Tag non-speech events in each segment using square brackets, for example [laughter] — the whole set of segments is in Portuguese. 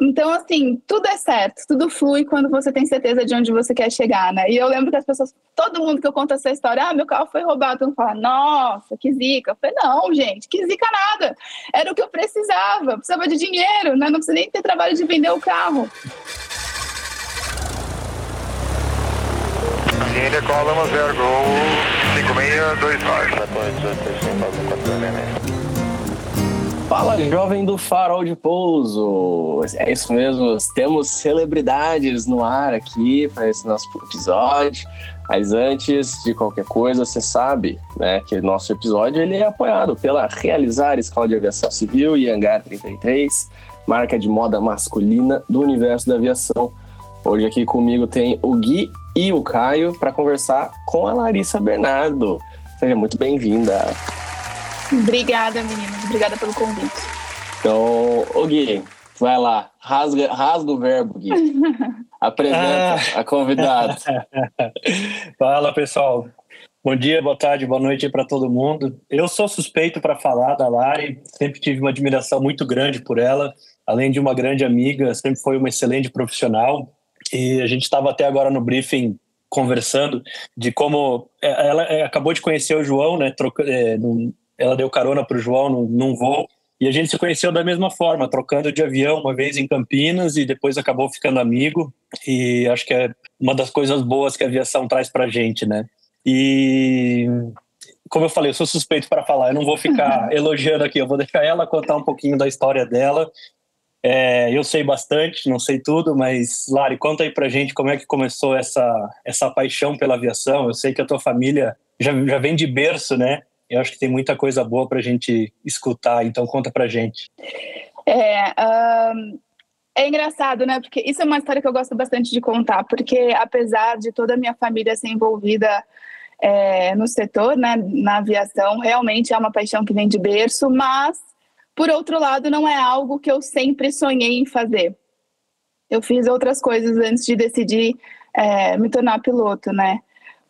Então, assim, tudo é certo, tudo flui quando você tem certeza de onde você quer chegar, né? E eu lembro que as pessoas, todo mundo que eu conto essa história, ah, meu carro foi roubado, todo fala, nossa, que zica. Eu falei, não, gente, que zica nada. Era o que eu precisava, precisava de dinheiro, né? Não precisa nem ter trabalho de vender o carro. India, call Lima Zero, Gol 5629. Fala, jovem do farol de pouso! É isso mesmo, temos celebridades no ar aqui para esse nosso episódio. Mas antes de qualquer coisa, você sabe né, que nosso episódio ele é apoiado pela Realizar Escola de Aviação Civil e Hangar 33, marca de moda masculina do universo da aviação. Hoje aqui comigo tem o Gui e o Caio para conversar com a Larissa Bernardo. Seja muito bem-vinda. Obrigada, meninas. Obrigada pelo convite. Então, ô Gui, vai lá. Rasga, rasga o verbo, Gui. [laughs] Apresenta ah. a convidada. [laughs] Fala, pessoal. Bom dia, boa tarde, boa noite para todo mundo. Eu sou suspeito para falar da Lari, sempre tive uma admiração muito grande por ela. Além de uma grande amiga, sempre foi uma excelente profissional. E a gente estava até agora no briefing conversando de como é, ela é, acabou de conhecer o João, né? Troca, é, ela deu carona para o João num, num voo. E a gente se conheceu da mesma forma, trocando de avião uma vez em Campinas e depois acabou ficando amigo. E acho que é uma das coisas boas que a aviação traz para gente, né? E como eu falei, eu sou suspeito para falar, eu não vou ficar [laughs] elogiando aqui, eu vou deixar ela contar um pouquinho da história dela. É, eu sei bastante, não sei tudo, mas Lari, conta aí pra gente como é que começou essa, essa paixão pela aviação. Eu sei que a tua família já, já vem de berço, né? Eu acho que tem muita coisa boa para a gente escutar, então conta para gente. É, um, é engraçado, né? Porque isso é uma história que eu gosto bastante de contar, porque apesar de toda a minha família ser envolvida é, no setor, né, na aviação, realmente é uma paixão que vem de berço, mas, por outro lado, não é algo que eu sempre sonhei em fazer. Eu fiz outras coisas antes de decidir é, me tornar piloto, né?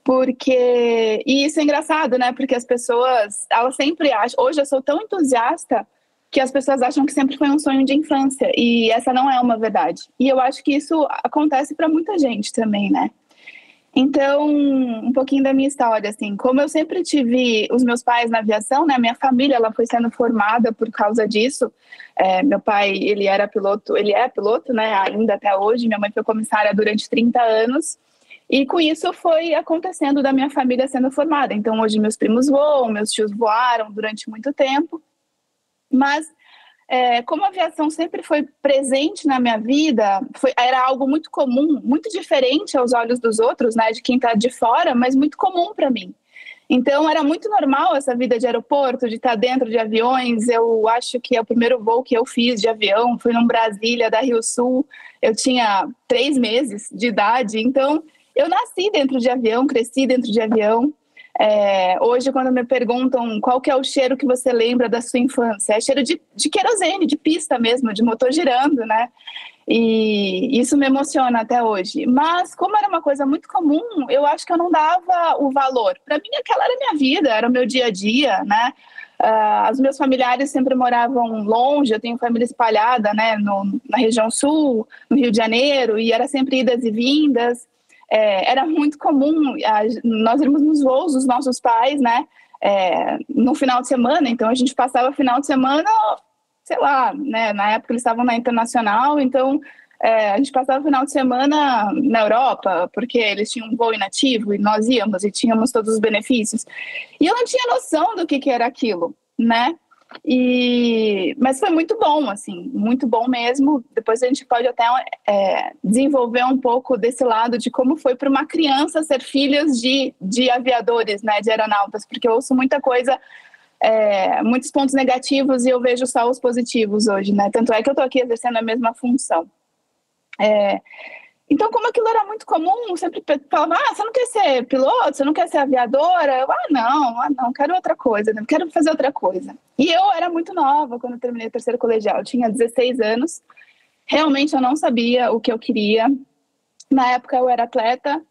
Porque e isso é engraçado, né? Porque as pessoas, elas sempre acham. Hoje eu sou tão entusiasta que as pessoas acham que sempre foi um sonho de infância e essa não é uma verdade. E eu acho que isso acontece para muita gente também, né? Então, um pouquinho da minha história, assim, como eu sempre tive os meus pais na aviação, né? Minha família, ela foi sendo formada por causa disso. É, meu pai, ele era piloto, ele é piloto, né? Ainda até hoje. Minha mãe foi comissária durante 30 anos. E com isso foi acontecendo da minha família sendo formada. Então hoje meus primos voam, meus tios voaram durante muito tempo. Mas é, como a aviação sempre foi presente na minha vida, foi, era algo muito comum, muito diferente aos olhos dos outros, né, de quem está de fora, mas muito comum para mim. Então era muito normal essa vida de aeroporto, de estar tá dentro de aviões. Eu acho que é o primeiro voo que eu fiz de avião foi num Brasília da Rio Sul. Eu tinha três meses de idade, então eu nasci dentro de avião, cresci dentro de avião. É, hoje, quando me perguntam qual que é o cheiro que você lembra da sua infância, é cheiro de, de querosene, de pista mesmo, de motor girando, né? E isso me emociona até hoje. Mas, como era uma coisa muito comum, eu acho que eu não dava o valor. Para mim, aquela era a minha vida, era o meu dia a dia, né? Uh, os meus familiares sempre moravam longe, eu tenho família espalhada, né, no, na região sul, no Rio de Janeiro, e era sempre idas e vindas é, era muito comum a, nós irmos nos voos dos nossos pais, né? É, no final de semana, então a gente passava final de semana, sei lá, né? Na época eles estavam na internacional, então é, a gente passava o final de semana na Europa, porque eles tinham um voo inativo e nós íamos e tínhamos todos os benefícios. E eu não tinha noção do que, que era aquilo, né? E, mas foi muito bom, assim, muito bom mesmo. Depois a gente pode até é, desenvolver um pouco desse lado de como foi para uma criança ser filhas de, de aviadores, né, de aeronautas, porque eu ouço muita coisa, é, muitos pontos negativos e eu vejo só os positivos hoje, né? Tanto é que eu estou aqui exercendo a mesma função. É, então, como aquilo era muito comum, sempre falava, ah, você não quer ser piloto, você não quer ser aviadora? Eu, ah, não, ah, não, quero outra coisa, não quero fazer outra coisa. E eu era muito nova quando eu terminei o terceiro colegial, eu tinha 16 anos, realmente eu não sabia o que eu queria. Na época eu era atleta,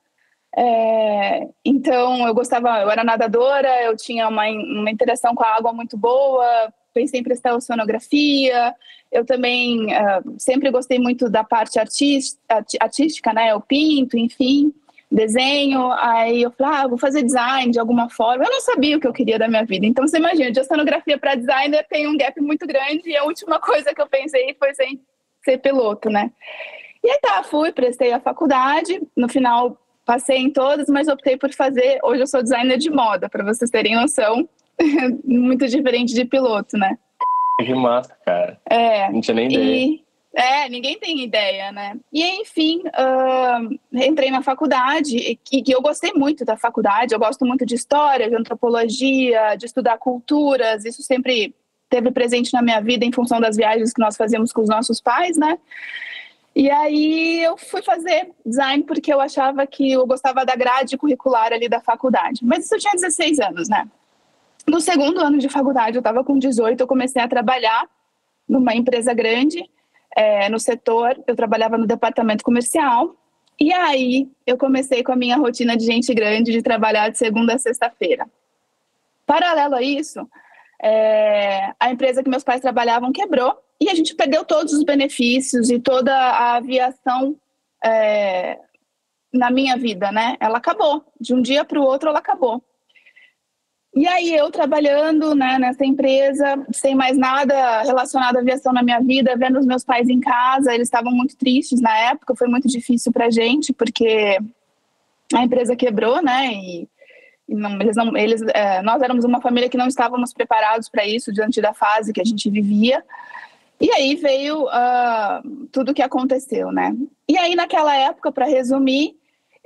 é, então eu gostava, eu era nadadora, eu tinha uma, uma interação com a água muito boa, pensei em prestar oceanografia. Eu também uh, sempre gostei muito da parte artística, né? Eu pinto, enfim, desenho. Aí eu falei, ah, vou fazer design de alguma forma. Eu não sabia o que eu queria da minha vida. Então você imagina, de oceanografia para designer tem um gap muito grande e a última [laughs] coisa que eu pensei foi ser, ser piloto, né? E aí tá, fui, prestei a faculdade. No final passei em todas, mas optei por fazer. Hoje eu sou designer de moda, para vocês terem noção. [laughs] muito diferente de piloto, né? Que massa, cara. É. Não tinha nem ideia. E, é, ninguém tem ideia, né? E enfim, uh, entrei na faculdade e que eu gostei muito da faculdade. Eu gosto muito de história, de antropologia, de estudar culturas. Isso sempre teve presente na minha vida em função das viagens que nós fazíamos com os nossos pais, né? E aí eu fui fazer design porque eu achava que eu gostava da grade curricular ali da faculdade. Mas isso eu tinha 16 anos, né? No segundo ano de faculdade, eu estava com 18, eu comecei a trabalhar numa empresa grande, é, no setor, eu trabalhava no departamento comercial. E aí eu comecei com a minha rotina de gente grande de trabalhar de segunda a sexta-feira. Paralelo a isso, é, a empresa que meus pais trabalhavam quebrou e a gente perdeu todos os benefícios e toda a aviação é, na minha vida, né? Ela acabou. De um dia para o outro, ela acabou. E aí eu trabalhando né, nessa empresa, sem mais nada relacionado à aviação na minha vida, vendo os meus pais em casa, eles estavam muito tristes na época, foi muito difícil para a gente, porque a empresa quebrou, né? E, e não, eles não, eles, é, nós éramos uma família que não estávamos preparados para isso diante da fase que a gente vivia. E aí veio uh, tudo o que aconteceu, né? E aí naquela época, para resumir,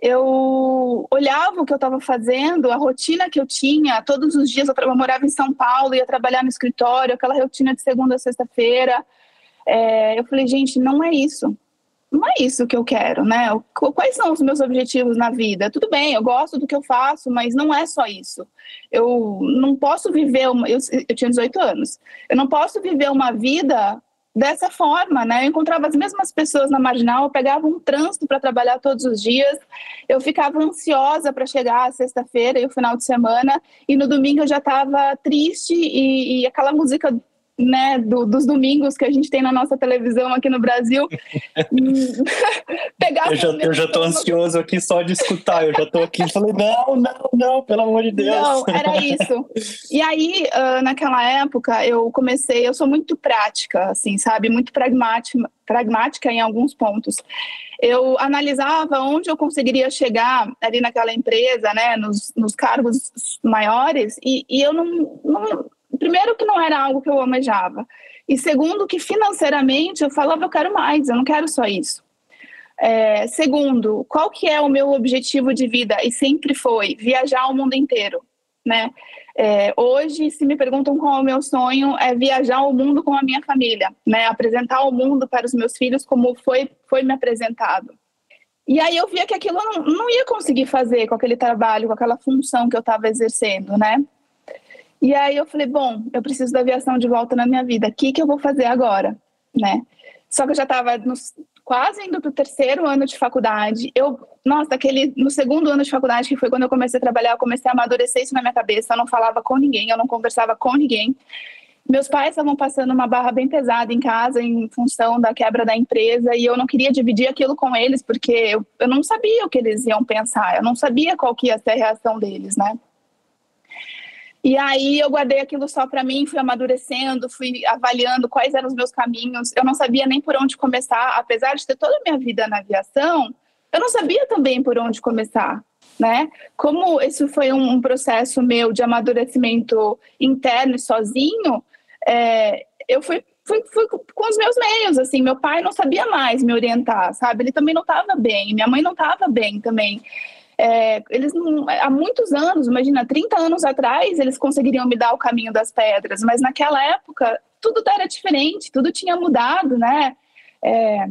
eu olhava o que eu estava fazendo, a rotina que eu tinha, todos os dias eu, morava em São Paulo, ia trabalhar no escritório, aquela rotina de segunda a sexta-feira. É, eu falei, gente, não é isso. Não é isso que eu quero, né? Quais são os meus objetivos na vida? Tudo bem, eu gosto do que eu faço, mas não é só isso. Eu não posso viver. Uma, eu, eu tinha 18 anos. Eu não posso viver uma vida dessa forma, né? Eu encontrava as mesmas pessoas na marginal, eu pegava um trânsito para trabalhar todos os dias, eu ficava ansiosa para chegar a sexta-feira e o final de semana, e no domingo eu já estava triste e, e, aquela música né, do, dos domingos que a gente tem na nossa televisão aqui no Brasil. [laughs] pegar eu já, eu já tô ansioso aqui só de escutar, eu já tô aqui e falei, não, não, não, pelo amor de Deus. Não, era isso. E aí, uh, naquela época, eu comecei, eu sou muito prática, assim, sabe, muito pragmática, pragmática em alguns pontos. Eu analisava onde eu conseguiria chegar ali naquela empresa, né, nos, nos cargos maiores, e, e eu não, não primeiro que não era algo que eu almejava. E segundo que financeiramente eu falava, eu quero mais, eu não quero só isso. É, segundo, qual que é o meu objetivo de vida? E sempre foi viajar o mundo inteiro, né? É, hoje, se me perguntam qual é o meu sonho, é viajar o mundo com a minha família, né? Apresentar o mundo para os meus filhos como foi, foi me apresentado. E aí eu via que aquilo não, não ia conseguir fazer com aquele trabalho, com aquela função que eu estava exercendo, né? E aí eu falei, bom, eu preciso da aviação de volta na minha vida. O que, que eu vou fazer agora, né? Só que eu já estava quase indo para o terceiro ano de faculdade. Eu, nossa, aquele no segundo ano de faculdade, que foi quando eu comecei a trabalhar, eu comecei a amadurecer isso na minha cabeça. Eu não falava com ninguém, eu não conversava com ninguém. Meus pais estavam passando uma barra bem pesada em casa em função da quebra da empresa e eu não queria dividir aquilo com eles porque eu, eu não sabia o que eles iam pensar, eu não sabia qual que ia ser a reação deles, né? E aí eu guardei aquilo só para mim, fui amadurecendo, fui avaliando quais eram os meus caminhos. Eu não sabia nem por onde começar, apesar de ter toda a minha vida na aviação, eu não sabia também por onde começar, né? Como isso foi um, um processo meu de amadurecimento interno e sozinho, é, eu fui, fui, fui com os meus meios, assim, meu pai não sabia mais me orientar, sabe? Ele também não estava bem, minha mãe não estava bem também. É, eles não, há muitos anos, imagina, 30 anos atrás, eles conseguiriam me dar o caminho das pedras, mas naquela época tudo era diferente, tudo tinha mudado, né? É,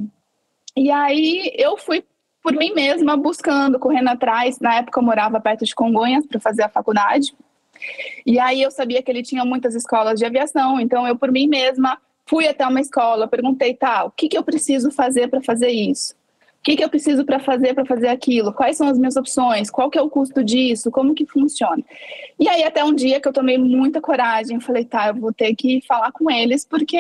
e aí eu fui por mim mesma buscando, correndo atrás. Na época eu morava perto de Congonhas para fazer a faculdade. E aí eu sabia que ele tinha muitas escolas de aviação, então eu por mim mesma fui até uma escola, perguntei, tá, o que, que eu preciso fazer para fazer isso? O que, que eu preciso para fazer para fazer aquilo? Quais são as minhas opções? Qual que é o custo disso? Como que funciona? E aí até um dia que eu tomei muita coragem, falei, tá, eu vou ter que falar com eles porque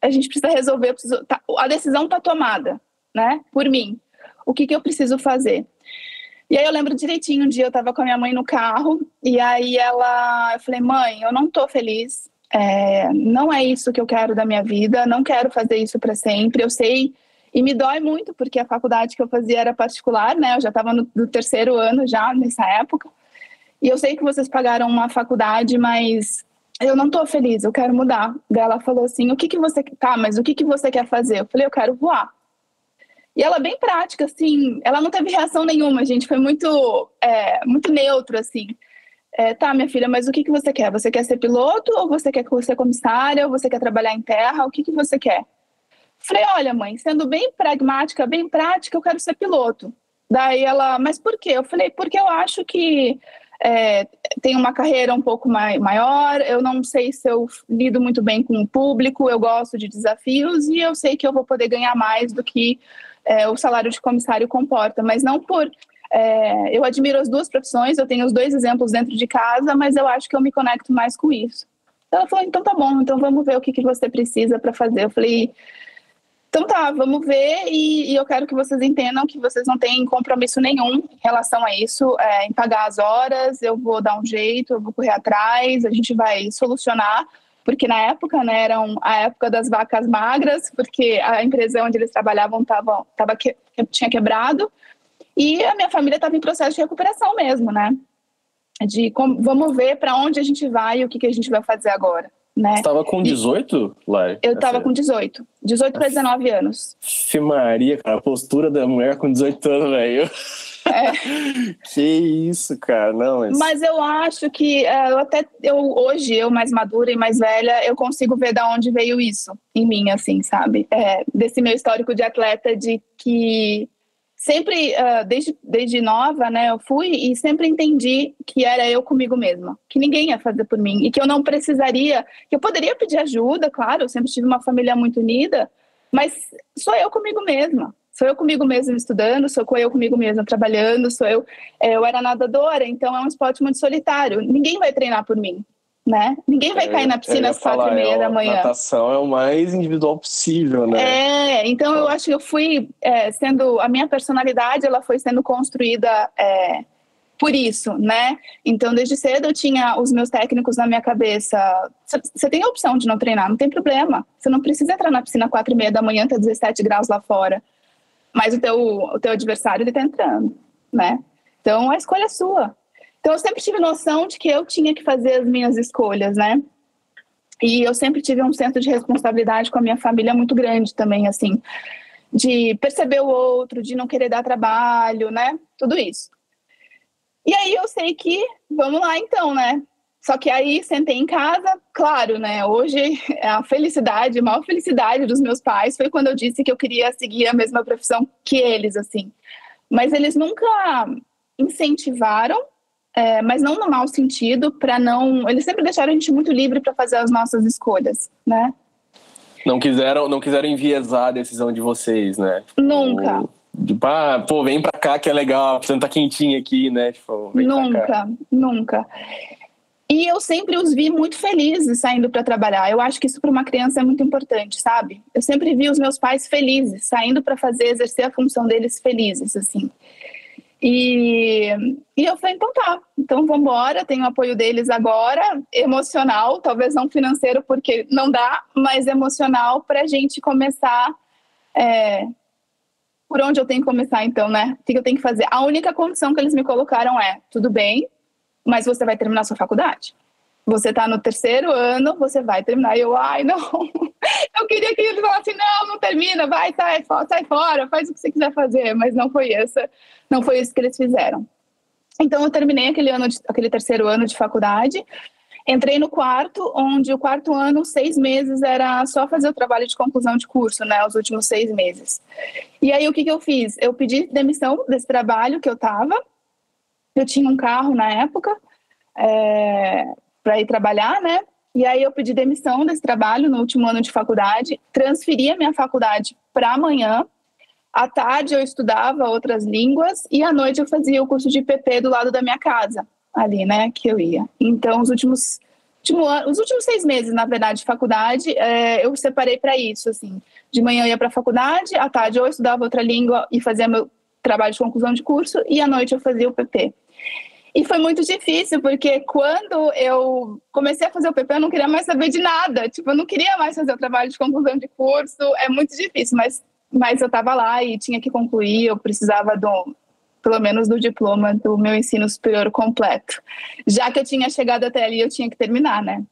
a gente precisa resolver, preciso, tá, a decisão está tomada, né? Por mim. O que, que eu preciso fazer? E aí eu lembro direitinho, um dia eu estava com a minha mãe no carro e aí ela, eu falei, mãe, eu não tô feliz, é, não é isso que eu quero da minha vida, não quero fazer isso para sempre. Eu sei e me dói muito, porque a faculdade que eu fazia era particular, né? Eu já estava no, no, terceiro ano já nessa época. E eu sei que vocês pagaram uma faculdade, mas eu não estou feliz, eu quero mudar. Daí ela falou assim: o que, que você. Tá, mas o que, que você quer fazer? Eu falei: eu quero voar. E ela bem prática, assim, ela não teve reação nenhuma, gente, foi muito, é, muito neutro, assim. É, tá, minha filha, mas o que, que você quer? Você quer ser piloto ou você quer ser comissária ou você quer trabalhar em terra? O que, que você quer? Falei, olha, mãe, sendo bem pragmática, bem prática, eu quero ser piloto. Daí ela, mas por quê? Eu falei, porque eu acho que é, tem uma carreira um pouco mai maior, eu não sei se eu lido muito bem com o público, eu gosto de desafios e eu sei que eu vou poder ganhar mais do que é, o salário de comissário comporta, mas não por. É, eu admiro as duas profissões, eu tenho os dois exemplos dentro de casa, mas eu acho que eu me conecto mais com isso. Ela falou, então tá bom, então vamos ver o que, que você precisa para fazer. Eu falei, então tá, vamos ver e, e, eu quero que vocês entendam que vocês não têm compromisso nenhum em relação a isso, é, em pagar as horas, eu vou dar um jeito, eu vou correr atrás, a gente vai solucionar, porque na época, né, era a época das vacas magras, porque a empresa onde eles trabalhavam tava, tava que, tinha quebrado, e a minha família estava em processo de recuperação mesmo, né, de como, vamos ver para onde a gente vai e o que, que a gente vai fazer agora. Né? Você estava com 18, Lai? Eu estava com 18. 18 para 19 anos. Fê Maria, cara, a postura da mulher com 18 anos, velho. É. [laughs] que isso, cara, não. Mas... mas eu acho que é, eu até eu hoje eu mais madura e mais velha eu consigo ver da onde veio isso em mim, assim, sabe? É, desse meu histórico de atleta de que sempre, uh, desde, desde nova, né, eu fui e sempre entendi que era eu comigo mesma, que ninguém ia fazer por mim e que eu não precisaria, que eu poderia pedir ajuda, claro, eu sempre tive uma família muito unida, mas sou eu comigo mesma. Sou eu comigo mesma estudando, sou eu comigo mesma trabalhando, sou eu. É, eu era nadadora, então é um esporte muito solitário. Ninguém vai treinar por mim né? Ninguém vai é, cair na piscina às quatro e meia é, da manhã. Natação é o mais individual possível, né? É, então eu acho que eu fui é, sendo a minha personalidade, ela foi sendo construída é, por isso, né? Então desde cedo eu tinha os meus técnicos na minha cabeça. Você tem a opção de não treinar, não tem problema. Você não precisa entrar na piscina às quatro e meia da manhã, tá 17 graus lá fora. Mas o teu, o teu adversário ele tá entrando, né? Então a escolha é sua. Então eu sempre tive noção de que eu tinha que fazer as minhas escolhas, né? E eu sempre tive um senso de responsabilidade com a minha família muito grande também, assim, de perceber o outro, de não querer dar trabalho, né? Tudo isso. E aí eu sei que, vamos lá então, né? Só que aí sentei em casa, claro, né? Hoje [laughs] a felicidade, a maior felicidade dos meus pais foi quando eu disse que eu queria seguir a mesma profissão que eles, assim. Mas eles nunca incentivaram é, mas não no mau sentido, para não. Eles sempre deixaram a gente muito livre para fazer as nossas escolhas, né? Não quiseram, não quiseram enviesar a decisão de vocês, né? Tipo, nunca. Tipo, ah, pô, vem pra cá que é legal, você tá quentinho aqui, né? Tipo, nunca, nunca. E eu sempre os vi muito felizes saindo para trabalhar. Eu acho que isso para uma criança é muito importante, sabe? Eu sempre vi os meus pais felizes, saindo para fazer, exercer a função deles felizes, assim. E, e eu falei, então tá, então vamos embora, tenho o apoio deles agora, emocional, talvez não financeiro, porque não dá, mas emocional para a gente começar. É, por onde eu tenho que começar, então, né? O que eu tenho que fazer? A única condição que eles me colocaram é: tudo bem, mas você vai terminar sua faculdade. Você está no terceiro ano, você vai terminar. E eu, ai, não. [laughs] Eu queria que eles falassem: não, não termina, vai, sai, sai fora, faz o que você quiser fazer. Mas não foi essa não foi isso que eles fizeram. Então eu terminei aquele ano, de, aquele terceiro ano de faculdade, entrei no quarto, onde o quarto ano, seis meses, era só fazer o trabalho de conclusão de curso, né, os últimos seis meses. E aí o que, que eu fiz? Eu pedi demissão desse trabalho que eu estava, eu tinha um carro na época, é, para ir trabalhar, né, e aí eu pedi demissão desse trabalho no último ano de faculdade, transferi a minha faculdade para amanhã, À tarde eu estudava outras línguas e à noite eu fazia o curso de PP do lado da minha casa, ali, né, que eu ia. Então, os últimos, último ano, os últimos seis meses, na verdade, de faculdade, é, eu separei para isso, assim. De manhã eu ia para a faculdade, à tarde eu estudava outra língua e fazia meu trabalho de conclusão de curso e à noite eu fazia o PP. E foi muito difícil, porque quando eu comecei a fazer o PP, eu não queria mais saber de nada. Tipo, eu não queria mais fazer o trabalho de conclusão de curso. É muito difícil, mas mas eu estava lá e tinha que concluir, eu precisava do, pelo menos do diploma do meu ensino superior completo. Já que eu tinha chegado até ali, eu tinha que terminar, né?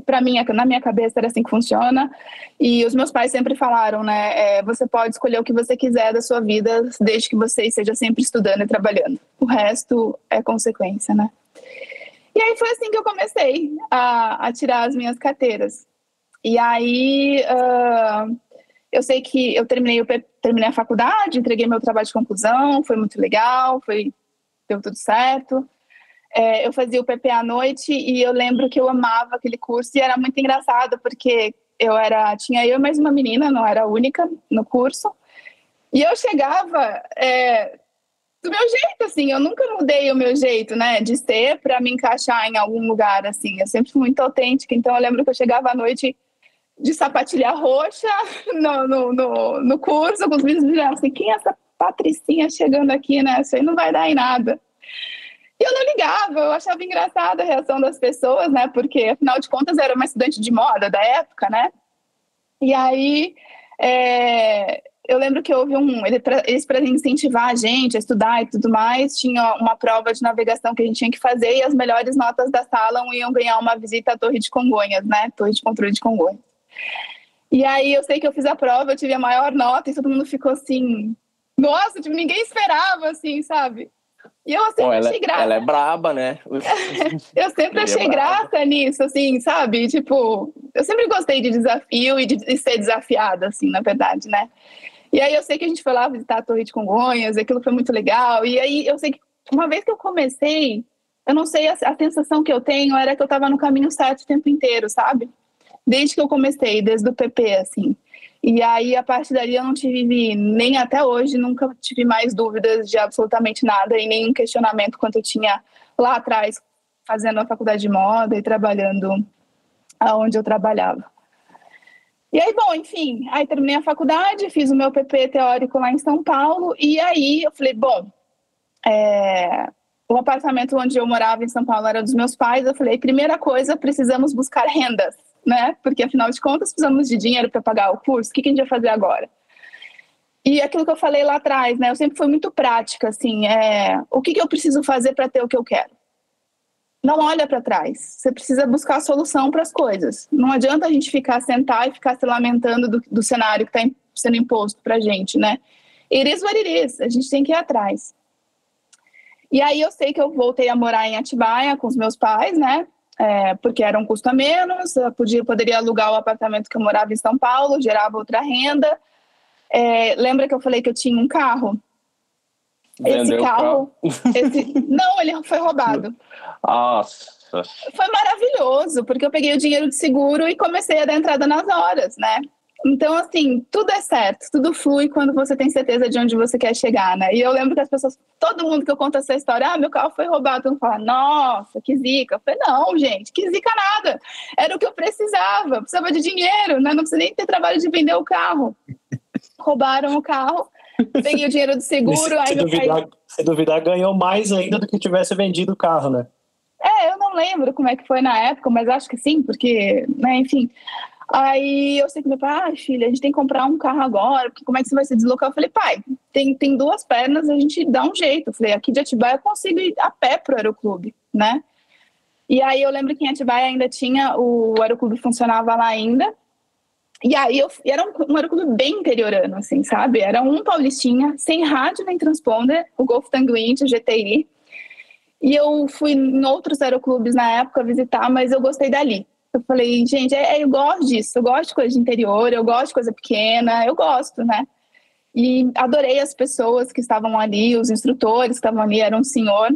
Para mim, na minha cabeça era assim que funciona. E os meus pais sempre falaram, né? É, você pode escolher o que você quiser da sua vida, desde que você esteja sempre estudando e trabalhando. O resto é consequência, né? E aí foi assim que eu comecei a, a tirar as minhas carteiras. E aí uh, eu sei que eu terminei, eu terminei a faculdade, entreguei meu trabalho de conclusão, foi muito legal, foi deu tudo certo. É, eu fazia o PP à noite e eu lembro que eu amava aquele curso e era muito engraçado porque eu era tinha eu mais uma menina, não era a única no curso. E eu chegava é, do meu jeito, assim, eu nunca mudei o meu jeito, né, de ser para me encaixar em algum lugar, assim. Eu sempre fui muito autêntica, então eu lembro que eu chegava à noite de sapatilha roxa [laughs] no, no, no, no curso, com os meninos me assim, quem é essa patricinha chegando aqui, né? Isso aí não vai dar em nada. E eu não ligava, eu achava engraçada a reação das pessoas, né? Porque, afinal de contas, era uma estudante de moda da época, né? E aí, é, eu lembro que houve um. Eles, para incentivar a gente a estudar e tudo mais, tinha uma prova de navegação que a gente tinha que fazer e as melhores notas da sala iam ganhar uma visita à Torre de Congonhas, né? Torre de Controle de Congonhas. E aí eu sei que eu fiz a prova, eu tive a maior nota e todo mundo ficou assim, nossa, tipo, ninguém esperava, assim, sabe? E eu sempre Bom, ela, achei graça. Ela é braba, né? [laughs] eu sempre é achei é graça nisso, assim, sabe? Tipo, eu sempre gostei de desafio e de, de, ser desafiada, assim, na verdade, né? E aí eu sei que a gente foi lá visitar a Torre de Congonhas, aquilo foi muito legal. E aí eu sei que uma vez que eu comecei, eu não sei, a, a sensação que eu tenho era que eu estava no caminho certo o tempo inteiro, sabe? desde que eu comecei, desde o PP, assim. E aí, a partir dali, eu não tive, nem até hoje, nunca tive mais dúvidas de absolutamente nada e nenhum questionamento quanto eu tinha lá atrás, fazendo a faculdade de moda e trabalhando aonde eu trabalhava. E aí, bom, enfim, aí terminei a faculdade, fiz o meu PP teórico lá em São Paulo, e aí eu falei, bom, é, o apartamento onde eu morava em São Paulo era dos meus pais, eu falei, primeira coisa, precisamos buscar rendas né? Porque afinal de contas precisamos de dinheiro para pagar o curso. O que, a gente vai fazer agora? E aquilo que eu falei lá atrás, né? Eu sempre fui muito prática, assim. É, o que, que eu preciso fazer para ter o que eu quero? Não olha para trás. Você precisa buscar a solução para as coisas. Não adianta a gente ficar sentar e ficar se lamentando do, do cenário que está sendo imposto para a gente, né? Iris what A gente tem que ir atrás. E aí eu sei que eu voltei a morar em Atibaia com os meus pais, né? É, porque era um custo a menos, podia, poderia alugar o apartamento que eu morava em São Paulo, gerava outra renda. É, lembra que eu falei que eu tinha um carro? Vendeu esse carro. Esse, não, ele foi roubado. [laughs] Nossa. Foi maravilhoso, porque eu peguei o dinheiro de seguro e comecei a dar entrada nas horas, né? Então, assim, tudo é certo, tudo flui quando você tem certeza de onde você quer chegar, né? E eu lembro que as pessoas, todo mundo que eu conto essa história, ah, meu carro foi roubado, todo mundo fala, nossa, que zica. Eu falei, não, gente, que zica nada. Era o que eu precisava, eu precisava de dinheiro, né? Não precisa nem ter trabalho de vender o carro. Roubaram o carro, peguei o dinheiro do seguro. Se, aí se, duvidar, pai... se duvidar, ganhou mais ainda do que tivesse vendido o carro, né? É, eu não lembro como é que foi na época, mas acho que sim, porque, né, enfim. Aí eu sei que meu pai, ah, filha, a gente tem que comprar um carro agora, porque como é que você vai se deslocar? Eu falei, pai, tem, tem duas pernas, a gente dá um jeito. Eu falei, aqui de Atibaia eu consigo ir a pé pro aeroclube, né? E aí eu lembro que em Atibaia ainda tinha, o aeroclube funcionava lá ainda. E aí eu, era um, um aeroclube bem interiorano, assim, sabe? Era um paulistinha, sem rádio nem transponder, o Golf Tanguin, o GTI. E eu fui em outros aeroclubes na época visitar, mas eu gostei dali. Eu falei, gente, é, é, eu gosto disso, eu gosto de coisa de interior, eu gosto de coisa pequena, eu gosto, né? E adorei as pessoas que estavam ali, os instrutores que estavam ali, era um senhor,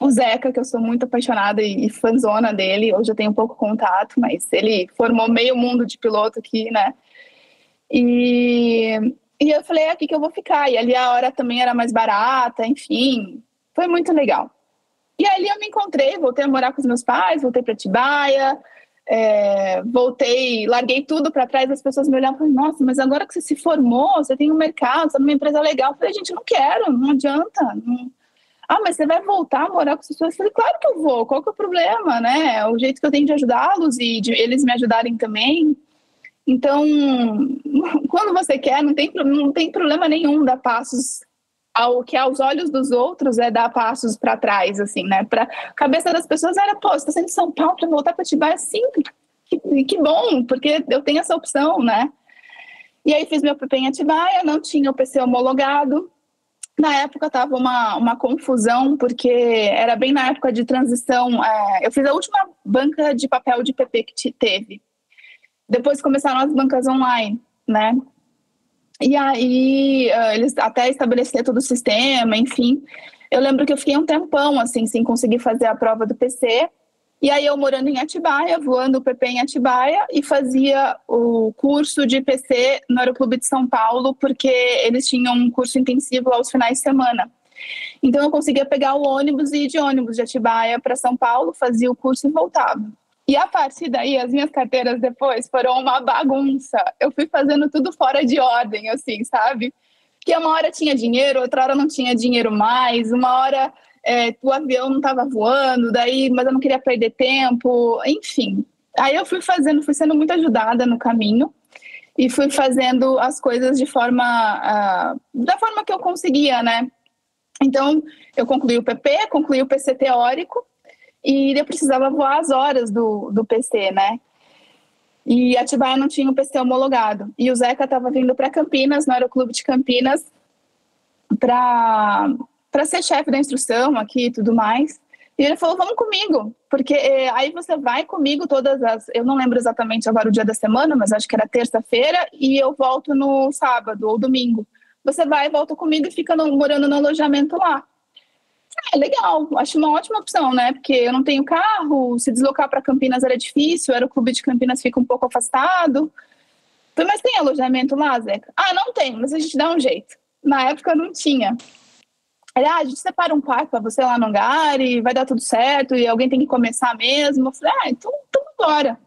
o Zeca, que eu sou muito apaixonada e, e fanzona dele, hoje eu tenho pouco contato, mas ele formou meio mundo de piloto aqui, né? E, E eu falei, é aqui que eu vou ficar. E ali a hora também era mais barata, enfim. Foi muito legal. E ali eu me encontrei, voltei a morar com os meus pais, voltei para Tibaia, é, voltei, larguei tudo para trás, as pessoas me olhavam e nossa, mas agora que você se formou, você tem um mercado, você tá numa empresa legal. Eu falei, gente, não quero, não adianta. Não... Ah, mas você vai voltar a morar com as pessoas? Eu falei, claro que eu vou, qual que é o problema, né? O jeito que eu tenho de ajudá-los e de eles me ajudarem também. Então, [laughs] quando você quer, não tem, não tem problema nenhum dar passos ao que aos olhos dos outros é dar passos para trás, assim, né? Para cabeça das pessoas era, pô, você está saindo de São Paulo para voltar para Atibaia, sim, que, que bom, porque eu tenho essa opção, né? E aí fiz meu PP em Atibaia, não tinha o PC homologado. Na época tava uma, uma confusão, porque era bem na época de transição. É, eu fiz a última banca de papel de PP que teve. Depois começaram as bancas online, né? E aí, uh, eles até estabelecer todo o sistema, enfim. Eu lembro que eu fiquei um tempão, assim, sem conseguir fazer a prova do PC. E aí, eu morando em Atibaia, voando o PP em Atibaia, e fazia o curso de PC no Aeroclube de São Paulo, porque eles tinham um curso intensivo aos finais de semana. Então, eu conseguia pegar o ônibus e ir de ônibus de Atibaia para São Paulo, fazia o curso e voltava. E a partir daí, as minhas carteiras depois foram uma bagunça. Eu fui fazendo tudo fora de ordem, assim, sabe? Que uma hora tinha dinheiro, outra hora não tinha dinheiro mais, uma hora é, o avião não estava voando, daí, mas eu não queria perder tempo, enfim. Aí eu fui fazendo, fui sendo muito ajudada no caminho e fui fazendo as coisas de forma da forma que eu conseguia, né? Então, eu concluí o PP, concluí o PC teórico e eu precisava voar as horas do, do PC, né? E Atibaia não tinha o PC homologado. E o Zeca estava vindo para Campinas, no Aeroclube de Campinas, para ser chefe da instrução aqui e tudo mais. E ele falou: Vamos comigo, porque eh, aí você vai comigo todas as. Eu não lembro exatamente agora o dia da semana, mas acho que era terça-feira, e eu volto no sábado ou domingo. Você vai volta comigo e fica no, morando no alojamento lá. É legal, acho uma ótima opção, né? Porque eu não tenho carro, se deslocar para Campinas era difícil, era o clube de Campinas fica um pouco afastado. Mas tem alojamento lá, Zeca? Ah, não tem, mas a gente dá um jeito. Na época não tinha. Ele, ah, a gente separa um quarto para você lá no hangar e vai dar tudo certo e alguém tem que começar mesmo. Eu falei, ah, então, então bora.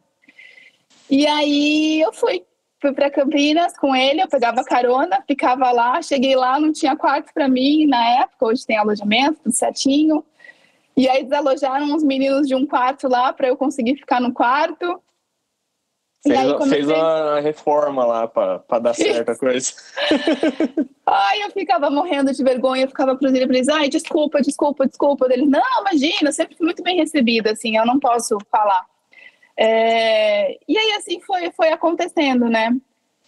E aí eu fui fui para Campinas com ele, eu pegava carona, ficava lá, cheguei lá, não tinha quarto para mim na época, hoje tem alojamento, tudo certinho. E aí desalojaram os meninos de um quarto lá para eu conseguir ficar no quarto. Fez, aí, comecei... fez uma reforma lá para dar certo a coisa. [laughs] [laughs] Ai, eu ficava morrendo de vergonha, eu ficava para ele, eles, ai, desculpa, desculpa, desculpa. Eles, não, imagina, sempre fui muito bem recebida, assim, eu não posso falar. É, e aí assim foi, foi acontecendo, né?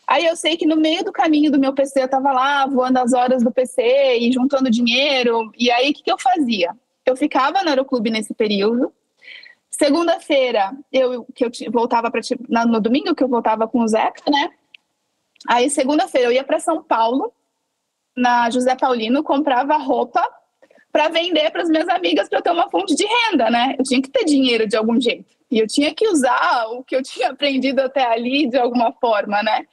Aí eu sei que no meio do caminho do meu PC eu estava lá voando as horas do PC e juntando dinheiro. E aí o que, que eu fazia? Eu ficava no aeroclube nesse período. Segunda-feira eu que eu voltava para no domingo que eu voltava com o Zeca, né? Aí segunda-feira eu ia para São Paulo na José Paulino comprava roupa para vender para as minhas amigas para ter uma fonte de renda, né? Eu tinha que ter dinheiro de algum jeito. E eu tinha que usar o que eu [laughs] tinha aprendido até ali de alguma forma, né?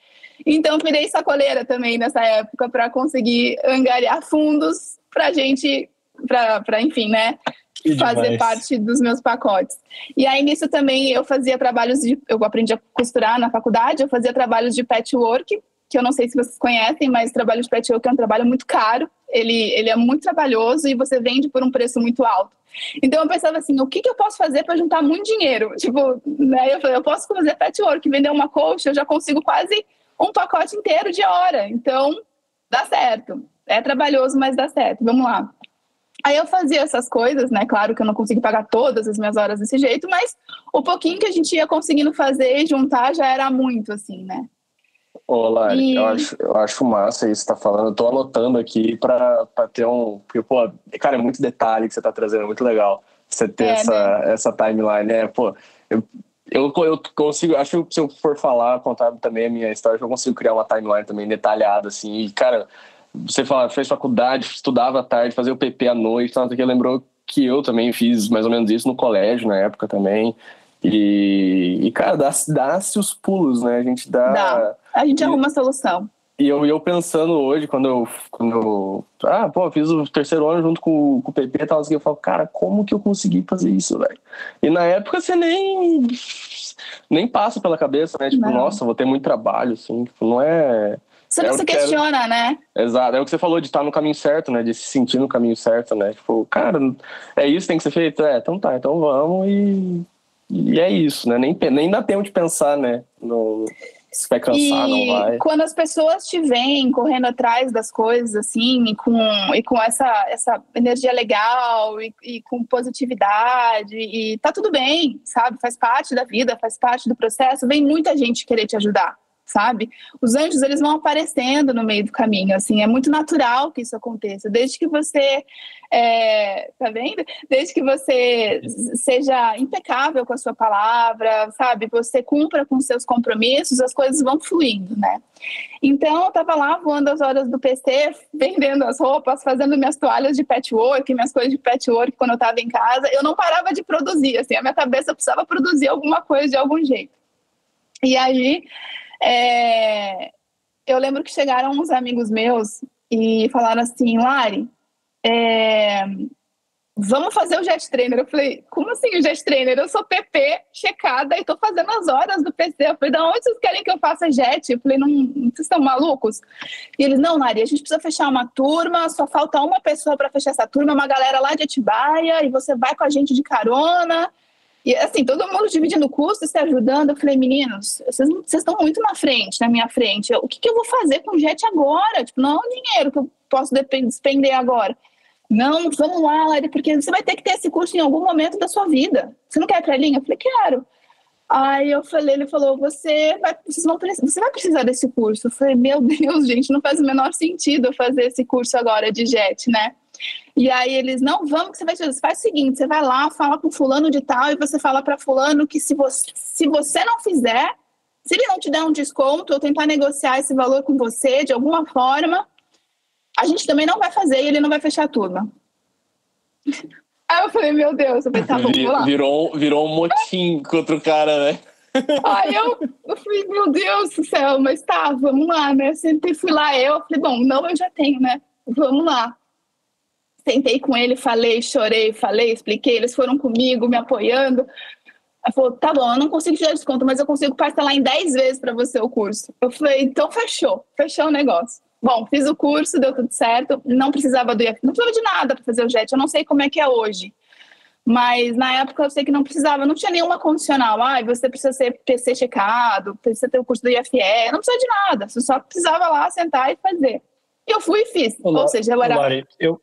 Então, virei sacoleira também nessa época para conseguir angariar fundos para gente, para, enfim, né? Que fazer demais. parte dos meus pacotes. E aí, nisso também, eu fazia trabalhos de. Eu aprendi a costurar na faculdade, eu fazia trabalhos de patchwork, que eu não sei se vocês conhecem, mas trabalho de patchwork é um trabalho muito caro, ele, ele é muito trabalhoso e você vende por um preço muito alto. Então eu pensava assim, o que, que eu posso fazer para juntar muito dinheiro? Tipo, né, eu falei, eu posso fazer patchwork, vender uma coxa, eu já consigo quase um pacote inteiro de hora. Então, dá certo. É trabalhoso, mas dá certo. Vamos lá. Aí eu fazia essas coisas, né? Claro que eu não consegui pagar todas as minhas horas desse jeito, mas o pouquinho que a gente ia conseguindo fazer e juntar já era muito, assim, né? Ô, Lari, e... eu, acho, eu acho massa isso que você tá falando. Eu tô anotando aqui para ter um. Porque, pô, cara, é muito detalhe que você tá trazendo, é muito legal você ter é, essa, né? essa timeline, né? Pô, eu, eu, eu consigo, acho que se eu for falar, contar também a minha história, eu consigo criar uma timeline também detalhada, assim. E, cara, você fala, fez faculdade, estudava à tarde, fazia o PP à noite, tanto que lembrou que eu também fiz mais ou menos isso no colégio na época também. E, e cara, dá-se dá os pulos, né? A gente dá. dá. A gente arruma a solução. E eu, eu pensando hoje, quando eu, quando eu. Ah, pô, eu fiz o terceiro ano junto com, com o PP e tal, assim, eu falo, cara, como que eu consegui fazer isso, velho? E na época você nem. Nem passa pela cabeça, né? Tipo, não. nossa, vou ter muito trabalho, assim. Tipo, não é. Você não é se questiona, era... né? Exato, é o que você falou de estar no caminho certo, né? De se sentir no caminho certo, né? Tipo, cara, é isso que tem que ser feito? É, então tá, então vamos e. E é isso, né? Nem, nem dá tempo de pensar, né? No, se vai cansar, e não vai. Quando as pessoas te veem correndo atrás das coisas, assim, e com, e com essa, essa energia legal, e, e com positividade, e tá tudo bem, sabe? Faz parte da vida, faz parte do processo, vem muita gente querer te ajudar sabe? Os anjos, eles vão aparecendo no meio do caminho, assim, é muito natural que isso aconteça, desde que você, é, tá vendo? Desde que você seja impecável com a sua palavra, sabe? Você cumpra com seus compromissos, as coisas vão fluindo, né? Então, eu tava lá voando as horas do PC, vendendo as roupas, fazendo minhas toalhas de patchwork, minhas coisas de patchwork quando eu tava em casa, eu não parava de produzir, assim, a minha cabeça precisava produzir alguma coisa de algum jeito. E aí, é, eu lembro que chegaram uns amigos meus e falaram assim, Lari, é, vamos fazer o Jet Trainer. Eu falei, como assim o Jet Trainer? Eu sou PP checada e tô fazendo as horas do PC. Eu falei, da onde vocês querem que eu faça Jet? Eu falei, não, vocês estão malucos? E eles, não, Lari, a gente precisa fechar uma turma, só falta uma pessoa para fechar essa turma, uma galera lá de Atibaia, e você vai com a gente de carona. E assim, todo mundo dividindo custo, se ajudando. Eu falei, meninos, vocês, vocês estão muito na frente, na minha frente. o que, que, eu vou fazer com o jet agora? Tipo, não é o dinheiro que eu posso despender agora. Não, vamos lá, Lari, porque você vai ter que ter esse curso em algum momento da sua vida. Você não quer ir linha? Eu falei, quero. Aí eu falei, ele falou, você vai, vocês vão, você vai precisar desse curso. Eu falei, meu [laughs] Deus, gente, não faz o menor sentido eu fazer esse curso agora de jet, né? E aí eles, não, vamos que você vai fazer. Faz o seguinte, você vai lá, fala com fulano de tal, e você fala para fulano que se você, se você não fizer, se ele não te der um desconto ou tentar negociar esse valor com você de alguma forma, a gente também não vai fazer e ele não vai fechar a turma. [laughs] Aí eu falei, meu Deus, eu falei, tá bom, lá. Virou, virou um motim contra o cara, né? [laughs] Aí eu, eu falei, meu Deus do céu, mas tá, vamos lá, né? Sentei, fui lá, eu falei, bom, não, eu já tenho, né? Vamos lá sentei com ele, falei, chorei, falei, expliquei, eles foram comigo, me apoiando. Ela falou, tá bom, eu não consigo te dar desconto, mas eu consigo parcelar em 10 vezes para você o curso. Eu falei, então fechou, fechou o negócio. Bom, fiz o curso, deu tudo certo, não precisava do IF, não precisava de nada para fazer o JET, eu não sei como é que é hoje. Mas na época eu sei que não precisava, não tinha nenhuma condicional. Ah, você precisa ser PC checado, precisa ter o curso do IFE, não precisa de nada, você só precisava lá sentar e fazer. E eu fui e fiz. Olá, Ou seja, eu era. Lari, eu,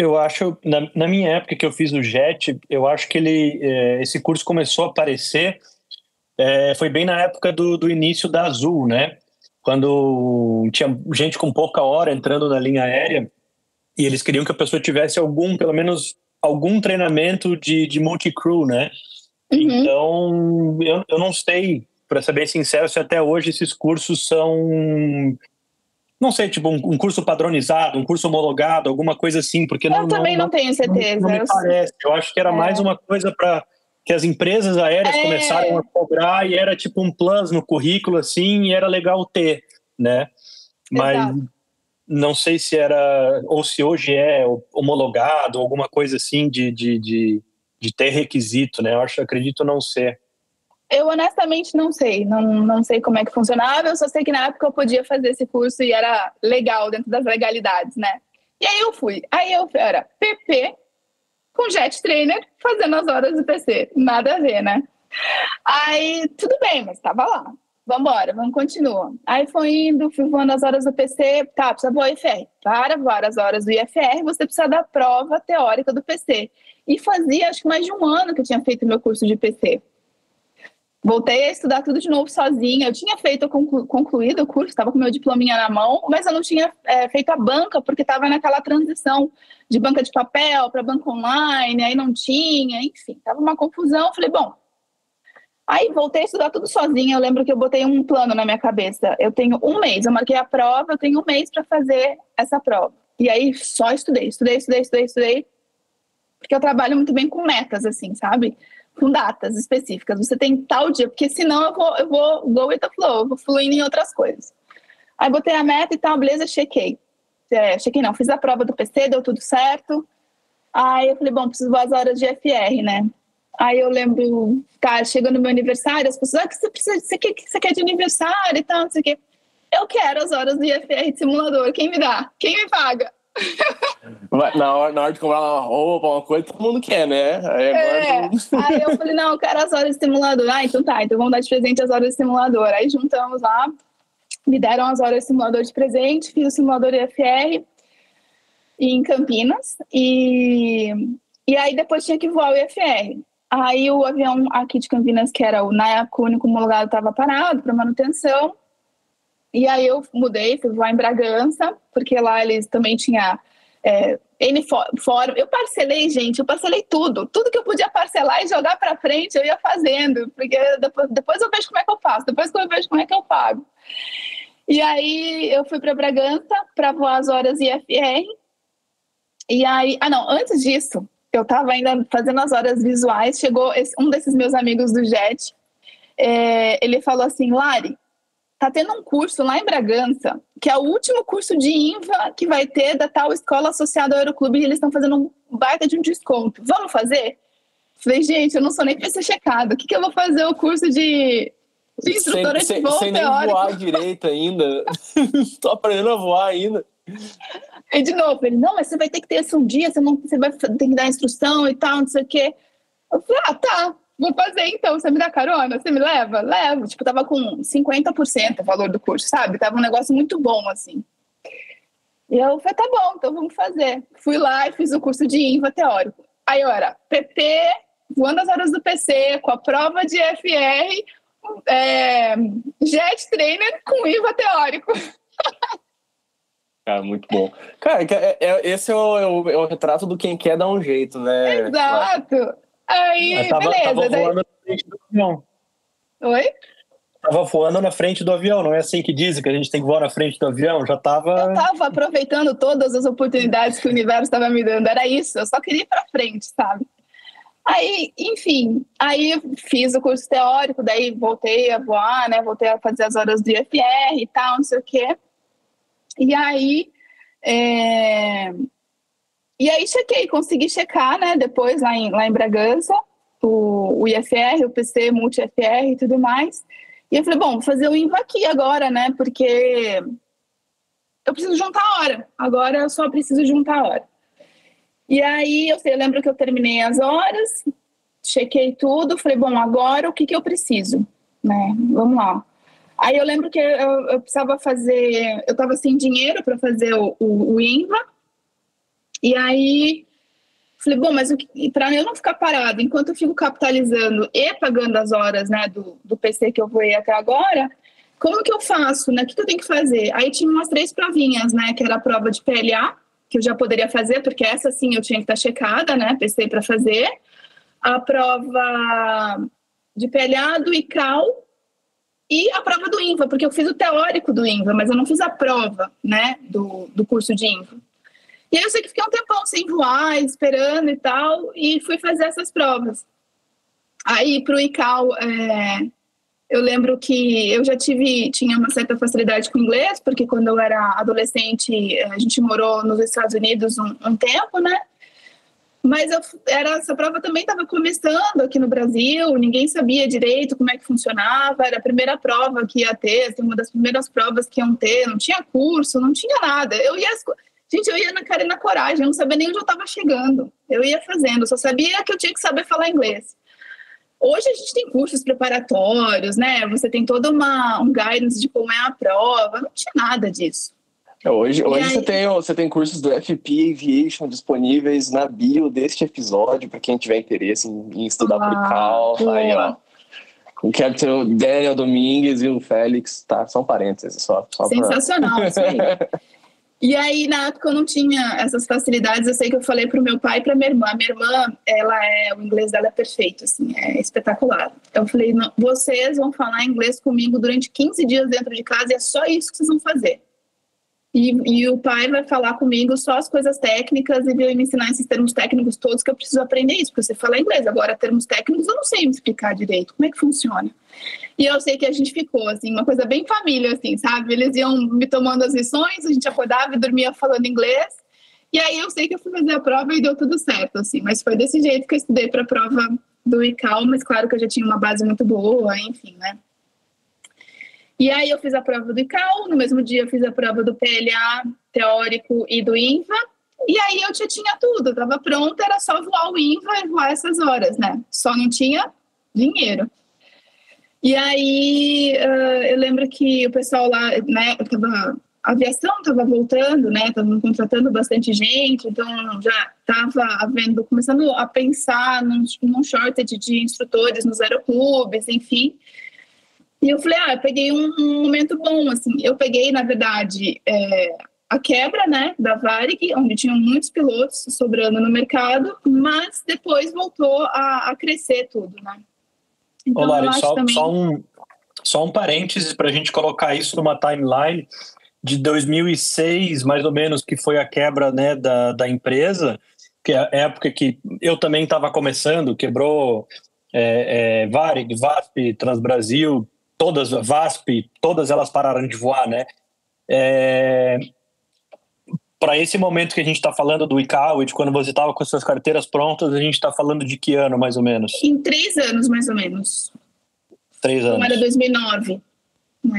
eu acho, na, na, minha época que eu fiz o JET, eu acho que ele, é, esse curso começou a aparecer, é, foi bem na época do, do início da Azul, né? Quando tinha gente com pouca hora entrando na linha aérea e eles queriam que a pessoa tivesse algum, pelo menos algum treinamento de, de multi-crew, né? Uhum. Então, eu, eu não sei, para ser bem sincero, se até hoje esses cursos são não sei, tipo um, um, curso padronizado, um curso homologado, alguma coisa assim, porque eu não. Eu também não, não, tenho certeza. Não, não me parece. Eu acho que era é. mais uma coisa para que as empresas aéreas é. começaram a cobrar e era tipo um plus no currículo assim, e era legal ter, né? Mas Exato. não sei se era ou se hoje é homologado, alguma coisa assim de, de, de, de ter requisito, né? Eu acho, acredito não ser. Eu honestamente não sei, não, não sei como é que funcionava, eu só sei que na época eu podia fazer esse curso e era legal dentro das legalidades, né? E aí eu fui. Aí eu era PP com jet trainer fazendo as horas do PC. Nada a ver, né? Aí tudo bem, mas tava lá. Vambora, vamos continuar. Aí foi indo, fui voando as horas do PC, tá, precisa voar IFR. Para voar as horas do IFR, você precisa da prova teórica do PC. E fazia acho que mais de um ano que eu tinha feito meu curso de PC. Voltei a estudar tudo de novo sozinha. Eu tinha feito, conclu, concluído o curso, estava com meu diplominha na mão, mas eu não tinha é, feito a banca, porque estava naquela transição de banca de papel para banca online, aí não tinha, enfim, estava uma confusão. falei, bom. Aí voltei a estudar tudo sozinha. Eu lembro que eu botei um plano na minha cabeça. Eu tenho um mês, eu marquei a prova, eu tenho um mês para fazer essa prova. E aí só estudei, estudei, estudei, estudei, estudei, porque eu trabalho muito bem com metas, assim, sabe? Com datas específicas. Você tem tal dia, porque senão eu vou, eu vou go with the flow, eu vou fluindo em outras coisas. Aí botei a meta e tal, beleza, chequei. É, chequei não, fiz a prova do PC, deu tudo certo. Aí eu falei, bom, preciso as horas de FR, né? Aí eu lembro, tá, chegando no meu aniversário, as pessoas, ah, que você precisa, você quer, você quer de aniversário e tal, não sei o quê. Eu quero as horas do IFR de simulador, quem me dá? Quem me paga? Na hora, na hora de comprar uma roupa, uma coisa, todo mundo quer, né? Aí, é. mundo... [laughs] aí eu falei, não, eu quero as horas de simulador. Ah, então tá, então vamos dar de presente as horas de simulador. Aí juntamos lá, me deram as horas de simulador de presente, fiz o simulador IFR em Campinas e, e aí depois tinha que voar o IFR. Aí o avião aqui de Campinas, que era o, na época o único homologado, estava parado para manutenção. E aí eu mudei, fui voar em Bragança, porque lá eles também tinham é, N fórum. Eu parcelei, gente, eu parcelei tudo. Tudo que eu podia parcelar e jogar para frente, eu ia fazendo. Porque depois, depois eu vejo como é que eu faço, depois eu vejo como é que eu pago. E aí eu fui para Bragança para voar as horas IFR. E aí, ah não, antes disso, eu estava ainda fazendo as horas visuais, chegou esse, um desses meus amigos do JET, é, ele falou assim, Lari, tá tendo um curso lá em Bragança, que é o último curso de INVA que vai ter da tal escola associada ao Aeroclube, e eles estão fazendo um baita de um desconto. Vamos fazer? Falei, gente, eu não sou nem para ser checado. O que, que eu vou fazer o curso de, de instrutora sem, de voo sem, sem teórico? nem voar direito ainda. [laughs] Tô aprendendo a voar ainda. E de novo, ele, não, mas você vai ter que ter isso um dia, você, não, você vai ter que dar instrução e tal, não sei o quê. Eu falei, ah, tá, vou fazer então, você me dá carona? Você me leva? Levo. Tipo, tava com 50% o valor do curso, sabe? Tava um negócio muito bom, assim. E eu falei, tá bom, então vamos fazer. Fui lá e fiz o curso de INVA teórico. Aí eu era PP, voando as horas do PC, com a prova de FR, é, Jet Trainer com INVA teórico. Cara, muito bom. Cara, é, é, esse é o, é, o, é o, retrato do quem quer dar um jeito, né? Exato. Aí, tava, beleza. Tava voando na frente do avião. Oi? Tava voando na frente do avião, não é assim que dizem que a gente tem que voar na frente do avião? Já tava. Eu tava aproveitando todas as oportunidades que o universo estava me dando, era isso, eu só queria ir pra frente, sabe? Aí, enfim, aí fiz o curso teórico, daí voltei a voar, né? Voltei a fazer as horas do IFR e tal, não sei o quê. E aí. É... E aí chequei, consegui checar, né, depois lá em, lá em Bragança, o, o IFR, o PC, multi-FR e tudo mais. E eu falei, bom, vou fazer o INVA aqui agora, né, porque eu preciso juntar a hora. Agora eu só preciso juntar a hora. E aí, eu, sei, eu lembro que eu terminei as horas, chequei tudo, falei, bom, agora o que, que eu preciso? Né? Vamos lá. Aí eu lembro que eu, eu precisava fazer, eu estava sem dinheiro para fazer o, o, o INVA, e aí falei, bom, mas para eu não ficar parado, enquanto eu fico capitalizando e pagando as horas né, do, do PC que eu voei até agora, como que eu faço, né? O que, que eu tenho que fazer? Aí tinha umas três provinhas, né? Que era a prova de PLA, que eu já poderia fazer, porque essa sim eu tinha que estar checada, né? PC para fazer. A prova de PLA do ICAO e a prova do INVA, porque eu fiz o teórico do INVA, mas eu não fiz a prova, né? Do, do curso de INVA. E aí eu sei que fiquei um tempão sem voar, esperando e tal, e fui fazer essas provas. Aí para o ICAO, é, eu lembro que eu já tive, tinha uma certa facilidade com inglês, porque quando eu era adolescente, a gente morou nos Estados Unidos um, um tempo, né? Mas eu, era, essa prova também estava começando aqui no Brasil, ninguém sabia direito como é que funcionava, era a primeira prova que ia ter, assim, uma das primeiras provas que iam ter, não tinha curso, não tinha nada. Eu ia Gente, eu ia na cara e na coragem, eu não sabia nem onde eu estava chegando. Eu ia fazendo, só sabia que eu tinha que saber falar inglês. Hoje a gente tem cursos preparatórios, né? Você tem todo uma, um guidance de como é a prova, não tinha nada disso. É, hoje, hoje aí... você, tem, você tem cursos do FP Aviation disponíveis na bio deste episódio, para quem tiver interesse em, em estudar ah, por cal. Aí, ó. O Captain Daniel Domingues e o Félix, tá? São parênteses só. só Sensacional, pra... isso aí. [laughs] E aí, na época, eu não tinha essas facilidades. Eu sei que eu falei para o meu pai e para minha irmã. A minha irmã, ela é, o inglês dela é perfeito, assim, é espetacular. Então, eu falei, vocês vão falar inglês comigo durante 15 dias dentro de casa e é só isso que vocês vão fazer. E, e, o pai vai falar comigo só as coisas técnicas e me ensinar esses termos técnicos todos que eu preciso aprender isso, porque você fala inglês, agora termos técnicos eu não sei me explicar direito, como é que funciona. E eu sei que a gente ficou, assim, uma coisa bem família, assim, sabe? Eles iam me tomando as lições, a gente acordava e dormia falando inglês, e aí eu sei que eu fui fazer a prova e deu tudo certo, assim, mas foi desse jeito que eu estudei para a prova do ICAO, mas claro que eu já tinha uma base muito boa, enfim, né? E aí eu fiz a prova do ICAO, no mesmo dia eu fiz a prova do PLA teórico e do INVA, e aí eu já tinha tudo, estava pronta, era só voar o INVA e voar essas horas, né? Só não tinha dinheiro. E aí uh, eu lembro que o pessoal lá, né, tava, a aviação estava voltando, né? Estavam contratando bastante gente, então já estava havendo, começando a pensar num, num shortage de instrutores nos aeroclubes, enfim. E eu falei, ah, eu peguei um, um momento bom, assim. Eu peguei, na verdade, é, a quebra, né, da Varig, onde tinham muitos pilotos sobrando no mercado, mas depois voltou a, a crescer tudo, né. Então, Ô, Lari, só, também... só, um, só um parênteses para a gente colocar isso numa timeline de 2006, mais ou menos, que foi a quebra né, da, da empresa, que é a época que eu também estava começando, quebrou é, é, Varig, VASP, Transbrasil, todas, VASP, todas elas pararam de voar, né? É, para esse momento que a gente está falando do ICAO, de quando você estava com as suas carteiras prontas, a gente está falando de que ano, mais ou menos? Em três anos, mais ou menos. Três anos. Como era 2009.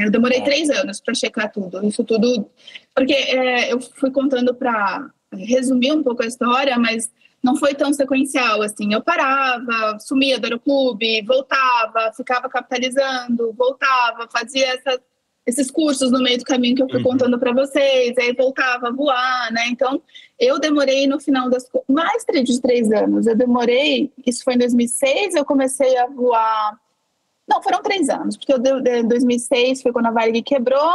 Eu demorei ah. três anos para checar tudo. Isso tudo. Porque é, eu fui contando para resumir um pouco a história, mas não foi tão sequencial assim. Eu parava, sumia do aeroclube, voltava, ficava capitalizando, voltava, fazia essa, esses cursos no meio do caminho que eu fui uhum. contando para vocês, aí voltava a voar, né? Então, eu demorei no final das mais de três anos. Eu demorei, isso foi em 2006, eu comecei a voar. Não, foram três anos, porque eu, em 2006 foi quando a Varig quebrou.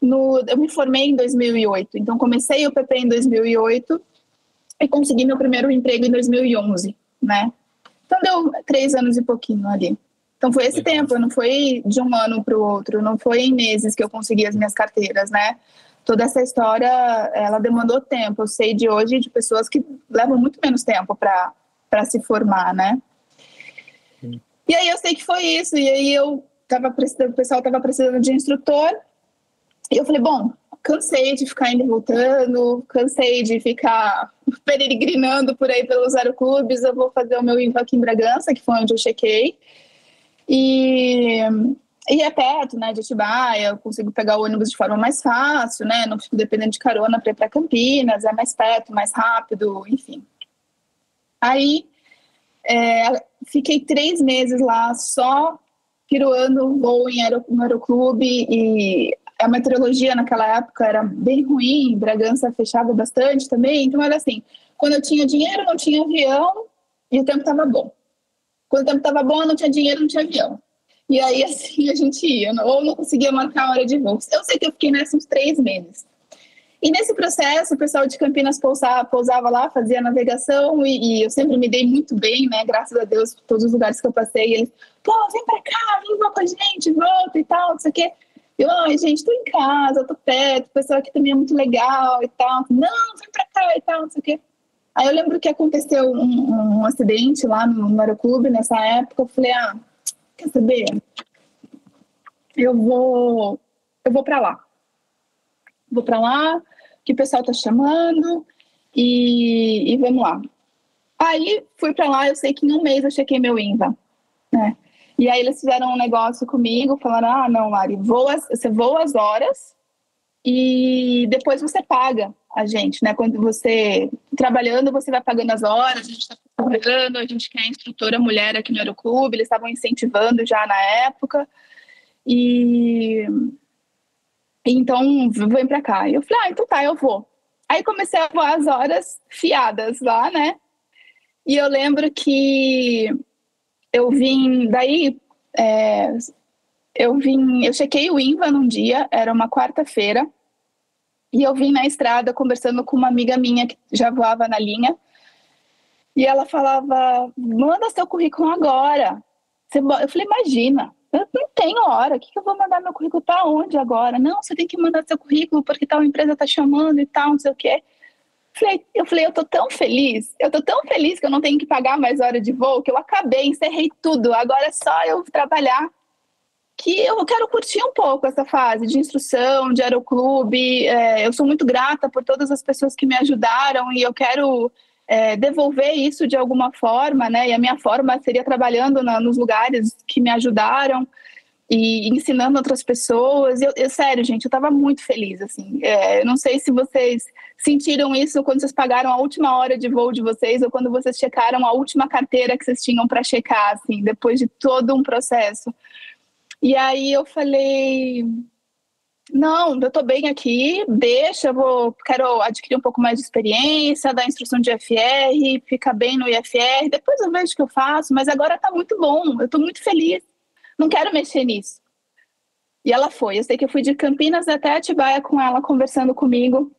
No, eu me formei em 2008, então comecei o PP em 2008 e consegui meu primeiro emprego em 2011, né? Então deu três anos e pouquinho ali. Então foi esse Legal. tempo, não foi de um ano para o outro, não foi em meses que eu consegui as minhas carteiras, né? Toda essa história, ela demandou tempo. Eu sei de hoje de pessoas que levam muito menos tempo para se formar, né? Sim. E aí eu sei que foi isso. E aí eu tava precisando, o pessoal estava precisando de instrutor. E eu falei, bom, cansei de ficar indo e voltando, cansei de ficar [laughs] peregrinando por aí pelos aeroclubes, eu vou fazer o meu INVA aqui em Bragança, que foi onde eu chequei. E, e é perto, né, de Atibaia, eu consigo pegar o ônibus de forma mais fácil, né, não fico dependendo de carona para ir para Campinas, é mais perto, mais rápido, enfim. Aí, é, fiquei três meses lá só piruando voo em aero, no aeroclube e a meteorologia naquela época era bem ruim, Bragança fechava bastante também, então era assim, quando eu tinha dinheiro não tinha avião e o tempo estava bom. Quando o tempo estava bom, não tinha dinheiro, não tinha avião. E aí [laughs] assim a gente ia, ou não conseguia marcar a hora de voo. Eu sei que eu fiquei nesses uns três meses. E nesse processo, o pessoal de Campinas pousava, pousava lá, fazia navegação e, e, eu sempre me dei muito bem, né? Graças a Deus, todos os lugares que eu passei, eles, pô, vem pra cá, vem com a gente, volta e tal, não sei o quê. Eu, ai, gente, tô em casa, tô perto, o pessoal aqui também é muito legal e tal. Não, vem pra cá e tal, não sei o quê. Aí eu lembro que aconteceu um, um acidente lá no, no aeroclube nessa época. Eu falei, ah, quer saber? Eu vou, eu vou pra lá. Vou pra lá, que o pessoal tá chamando e, e vamos lá. Aí fui pra lá, eu sei que em um mês eu chequei meu INVA, né? E aí eles fizeram um negócio comigo, falaram: ah, não, Lari, voa, você voa as horas e depois você paga a gente, né? Quando você trabalhando, você vai pagando as horas, a gente está pagando, a gente quer instrutora mulher aqui no Aeroclube, eles estavam incentivando já na época. E então vem para cá. E eu falei: ah, então tá, eu vou. Aí comecei a voar as horas fiadas lá, né? E eu lembro que eu vim daí, é, eu vim, eu chequei o INVA num dia, era uma quarta-feira, e eu vim na estrada conversando com uma amiga minha que já voava na linha, e ela falava, manda seu currículo agora. Eu falei, imagina, eu não tenho hora, que, que eu vou mandar meu currículo para onde agora? Não, você tem que mandar seu currículo porque tal empresa tá chamando e tal, não sei o quê. Falei, eu falei, eu tô tão feliz, eu tô tão feliz que eu não tenho que pagar mais hora de voo, que eu acabei, encerrei tudo, agora é só eu trabalhar. Que eu quero curtir um pouco essa fase de instrução, de aeroclube. É, eu sou muito grata por todas as pessoas que me ajudaram e eu quero é, devolver isso de alguma forma, né? E a minha forma seria trabalhando na, nos lugares que me ajudaram e ensinando outras pessoas. Eu, eu sério, gente, eu estava muito feliz, assim. É, eu não sei se vocês sentiram isso quando vocês pagaram a última hora de voo de vocês ou quando vocês checaram a última carteira que vocês tinham para checar, assim, depois de todo um processo. E aí eu falei, não, eu estou bem aqui, deixa, eu vou, quero adquirir um pouco mais de experiência, dar instrução de IFR, ficar bem no IFR, depois eu vejo o que eu faço, mas agora está muito bom, eu estou muito feliz não quero mexer nisso. E ela foi. Eu sei que eu fui de Campinas até Atibaia com ela, conversando comigo.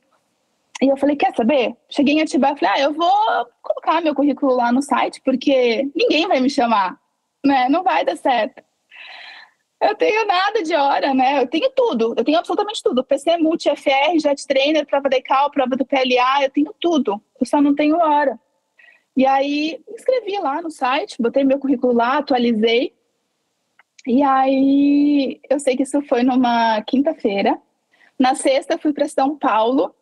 E eu falei, quer saber? Cheguei em Atibaia falei, ah, eu vou colocar meu currículo lá no site, porque ninguém vai me chamar, né? Não vai dar certo. Eu tenho nada de hora, né? Eu tenho tudo, eu tenho absolutamente tudo. PC, Multi, FR, Jet Trainer, prova da ICAO, prova do PLA, eu tenho tudo. Eu só não tenho hora. E aí, escrevi lá no site, botei meu currículo lá, atualizei. E aí, eu sei que isso foi numa quinta-feira. Na sexta, fui para São Paulo,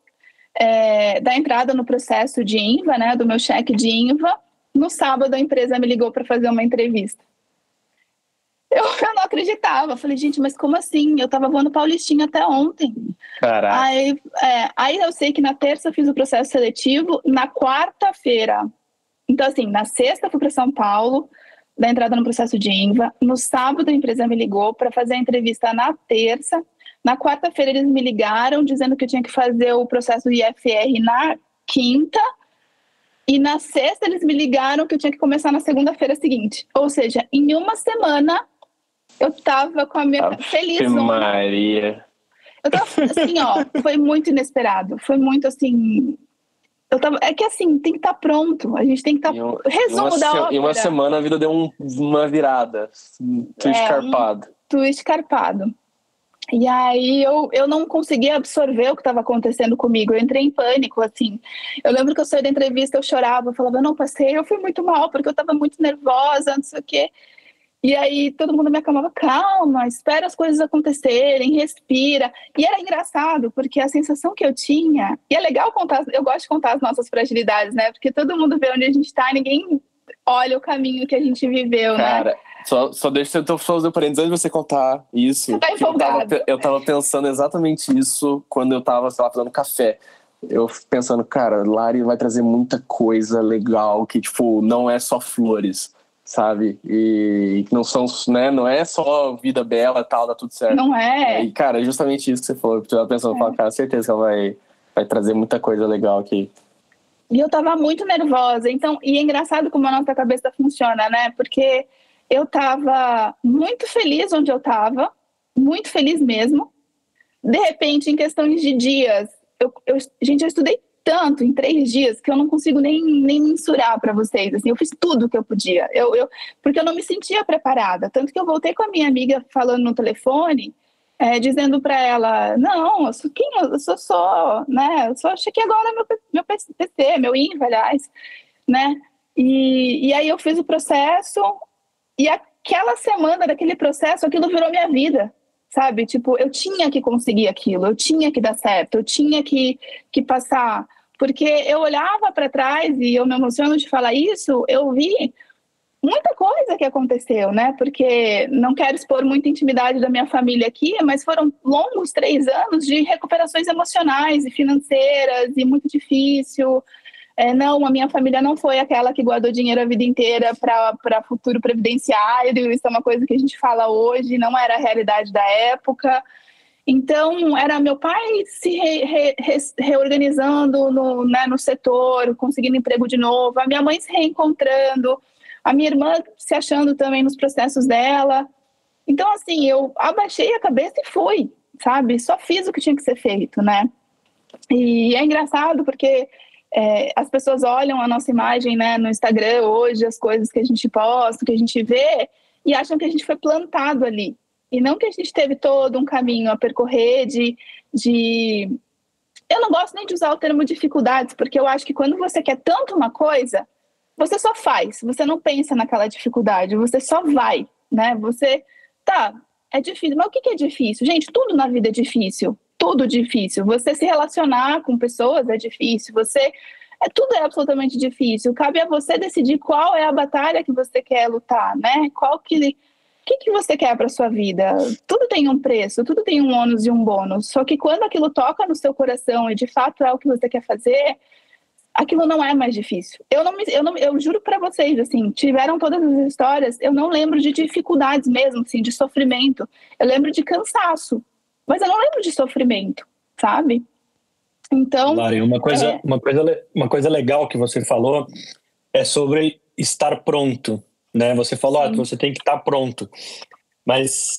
é, da entrada no processo de INVA, né, do meu cheque de INVA. No sábado, a empresa me ligou para fazer uma entrevista. Eu, [laughs] eu, não acreditava. Falei, gente, mas como assim? Eu estava voando Paulistinha até ontem. Caraca. Aí, é, aí eu sei que na terça eu fiz o processo seletivo, na quarta-feira. Então, assim, na sexta fui para São Paulo, da entrada no processo de INVA. No sábado, a empresa me ligou para fazer a entrevista na terça. Na quarta-feira, eles me ligaram dizendo que eu tinha que fazer o processo IFR na quinta. E na sexta, eles me ligaram que eu tinha que começar na segunda-feira seguinte. Ou seja, em uma semana, eu estava com a minha. Ave feliz. Maria. Eu tava assim, ó, foi muito inesperado. Foi muito assim eu tava, é que assim, tem que estar tá pronto. A gente tem que estar. Tá, um, resumo uma, da ópera. Em uma semana a vida deu um, uma virada. Um twist é, carpado. Um twist carpado. E aí eu, eu não conseguia absorver o que estava acontecendo comigo. Eu entrei em pânico, assim. Eu lembro que eu saí da entrevista, eu chorava, eu falava, não passei, eu fui muito mal, porque eu estava muito nervosa, não sei o quê. E aí todo mundo me acalmava, calma, espera as coisas acontecerem, respira. E era engraçado, porque a sensação que eu tinha, e é legal contar, eu gosto de contar as nossas fragilidades, né? Porque todo mundo vê onde a gente está, ninguém olha o caminho que a gente viveu, né? Cara, né? Só, só deixa eu fazer o parênteses antes de você contar isso. Você tá empolgado. Eu tava, eu tava pensando exatamente isso quando eu tava, sei lá, fazendo café eu pensando, cara, Lari vai trazer muita coisa legal que, tipo, não é só flores sabe? E que não são, né? Não é só vida bela tal, dá tudo certo. Não é. E, cara, é justamente isso que você falou. Eu tava pensando, é. Cara, certeza que ela vai, vai trazer muita coisa legal aqui. E eu tava muito nervosa. Então, e é engraçado como a nossa cabeça funciona, né? Porque eu tava muito feliz onde eu tava, muito feliz mesmo. De repente, em questões de dias, eu, eu gente, eu estudei tanto em três dias que eu não consigo nem, nem mensurar para vocês. Assim, eu fiz tudo que eu podia, eu, eu, porque eu não me sentia preparada. Tanto que eu voltei com a minha amiga falando no telefone, é, dizendo para ela: Não, eu sou quem? Eu sou só, né? Eu só chequei agora meu, meu PC, meu INVA, aliás, né? E, e aí eu fiz o processo, e aquela semana daquele processo, aquilo virou minha vida sabe? Tipo, eu tinha que conseguir aquilo, eu tinha que dar certo, eu tinha que, que passar. Porque eu olhava para trás e eu me emociono de falar isso, eu vi muita coisa que aconteceu, né? Porque não quero expor muita intimidade da minha família aqui, mas foram longos três anos de recuperações emocionais e financeiras e muito difícil. É, não, a minha família não foi aquela que guardou dinheiro a vida inteira para futuro previdenciário, isso é uma coisa que a gente fala hoje, não era a realidade da época. Então, era meu pai se re, re, re, reorganizando no, né, no setor, conseguindo emprego de novo, a minha mãe se reencontrando, a minha irmã se achando também nos processos dela. Então, assim, eu abaixei a cabeça e fui, sabe? Só fiz o que tinha que ser feito, né? E é engraçado porque é, as pessoas olham a nossa imagem né, no Instagram hoje, as coisas que a gente posta, que a gente vê, e acham que a gente foi plantado ali. E não que a gente teve todo um caminho a percorrer de, de. Eu não gosto nem de usar o termo dificuldades, porque eu acho que quando você quer tanto uma coisa, você só faz, você não pensa naquela dificuldade, você só vai, né? Você. Tá, é difícil. Mas o que é difícil? Gente, tudo na vida é difícil. Tudo difícil. Você se relacionar com pessoas é difícil. Você é, tudo é absolutamente difícil. Cabe a você decidir qual é a batalha que você quer lutar, né? Qual que o que, que você quer para sua vida? Tudo tem um preço, tudo tem um ônus e um bônus. Só que quando aquilo toca no seu coração e de fato é o que você quer fazer, aquilo não é mais difícil. Eu não, me, eu não, eu juro para vocês, assim, tiveram todas as histórias. Eu não lembro de dificuldades mesmo, assim, de sofrimento. Eu lembro de cansaço, mas eu não lembro de sofrimento, sabe? Então. Lari, uma coisa, é... uma, coisa, uma coisa legal que você falou é sobre estar pronto. Né? Você falou ah, que você tem que estar pronto. Mas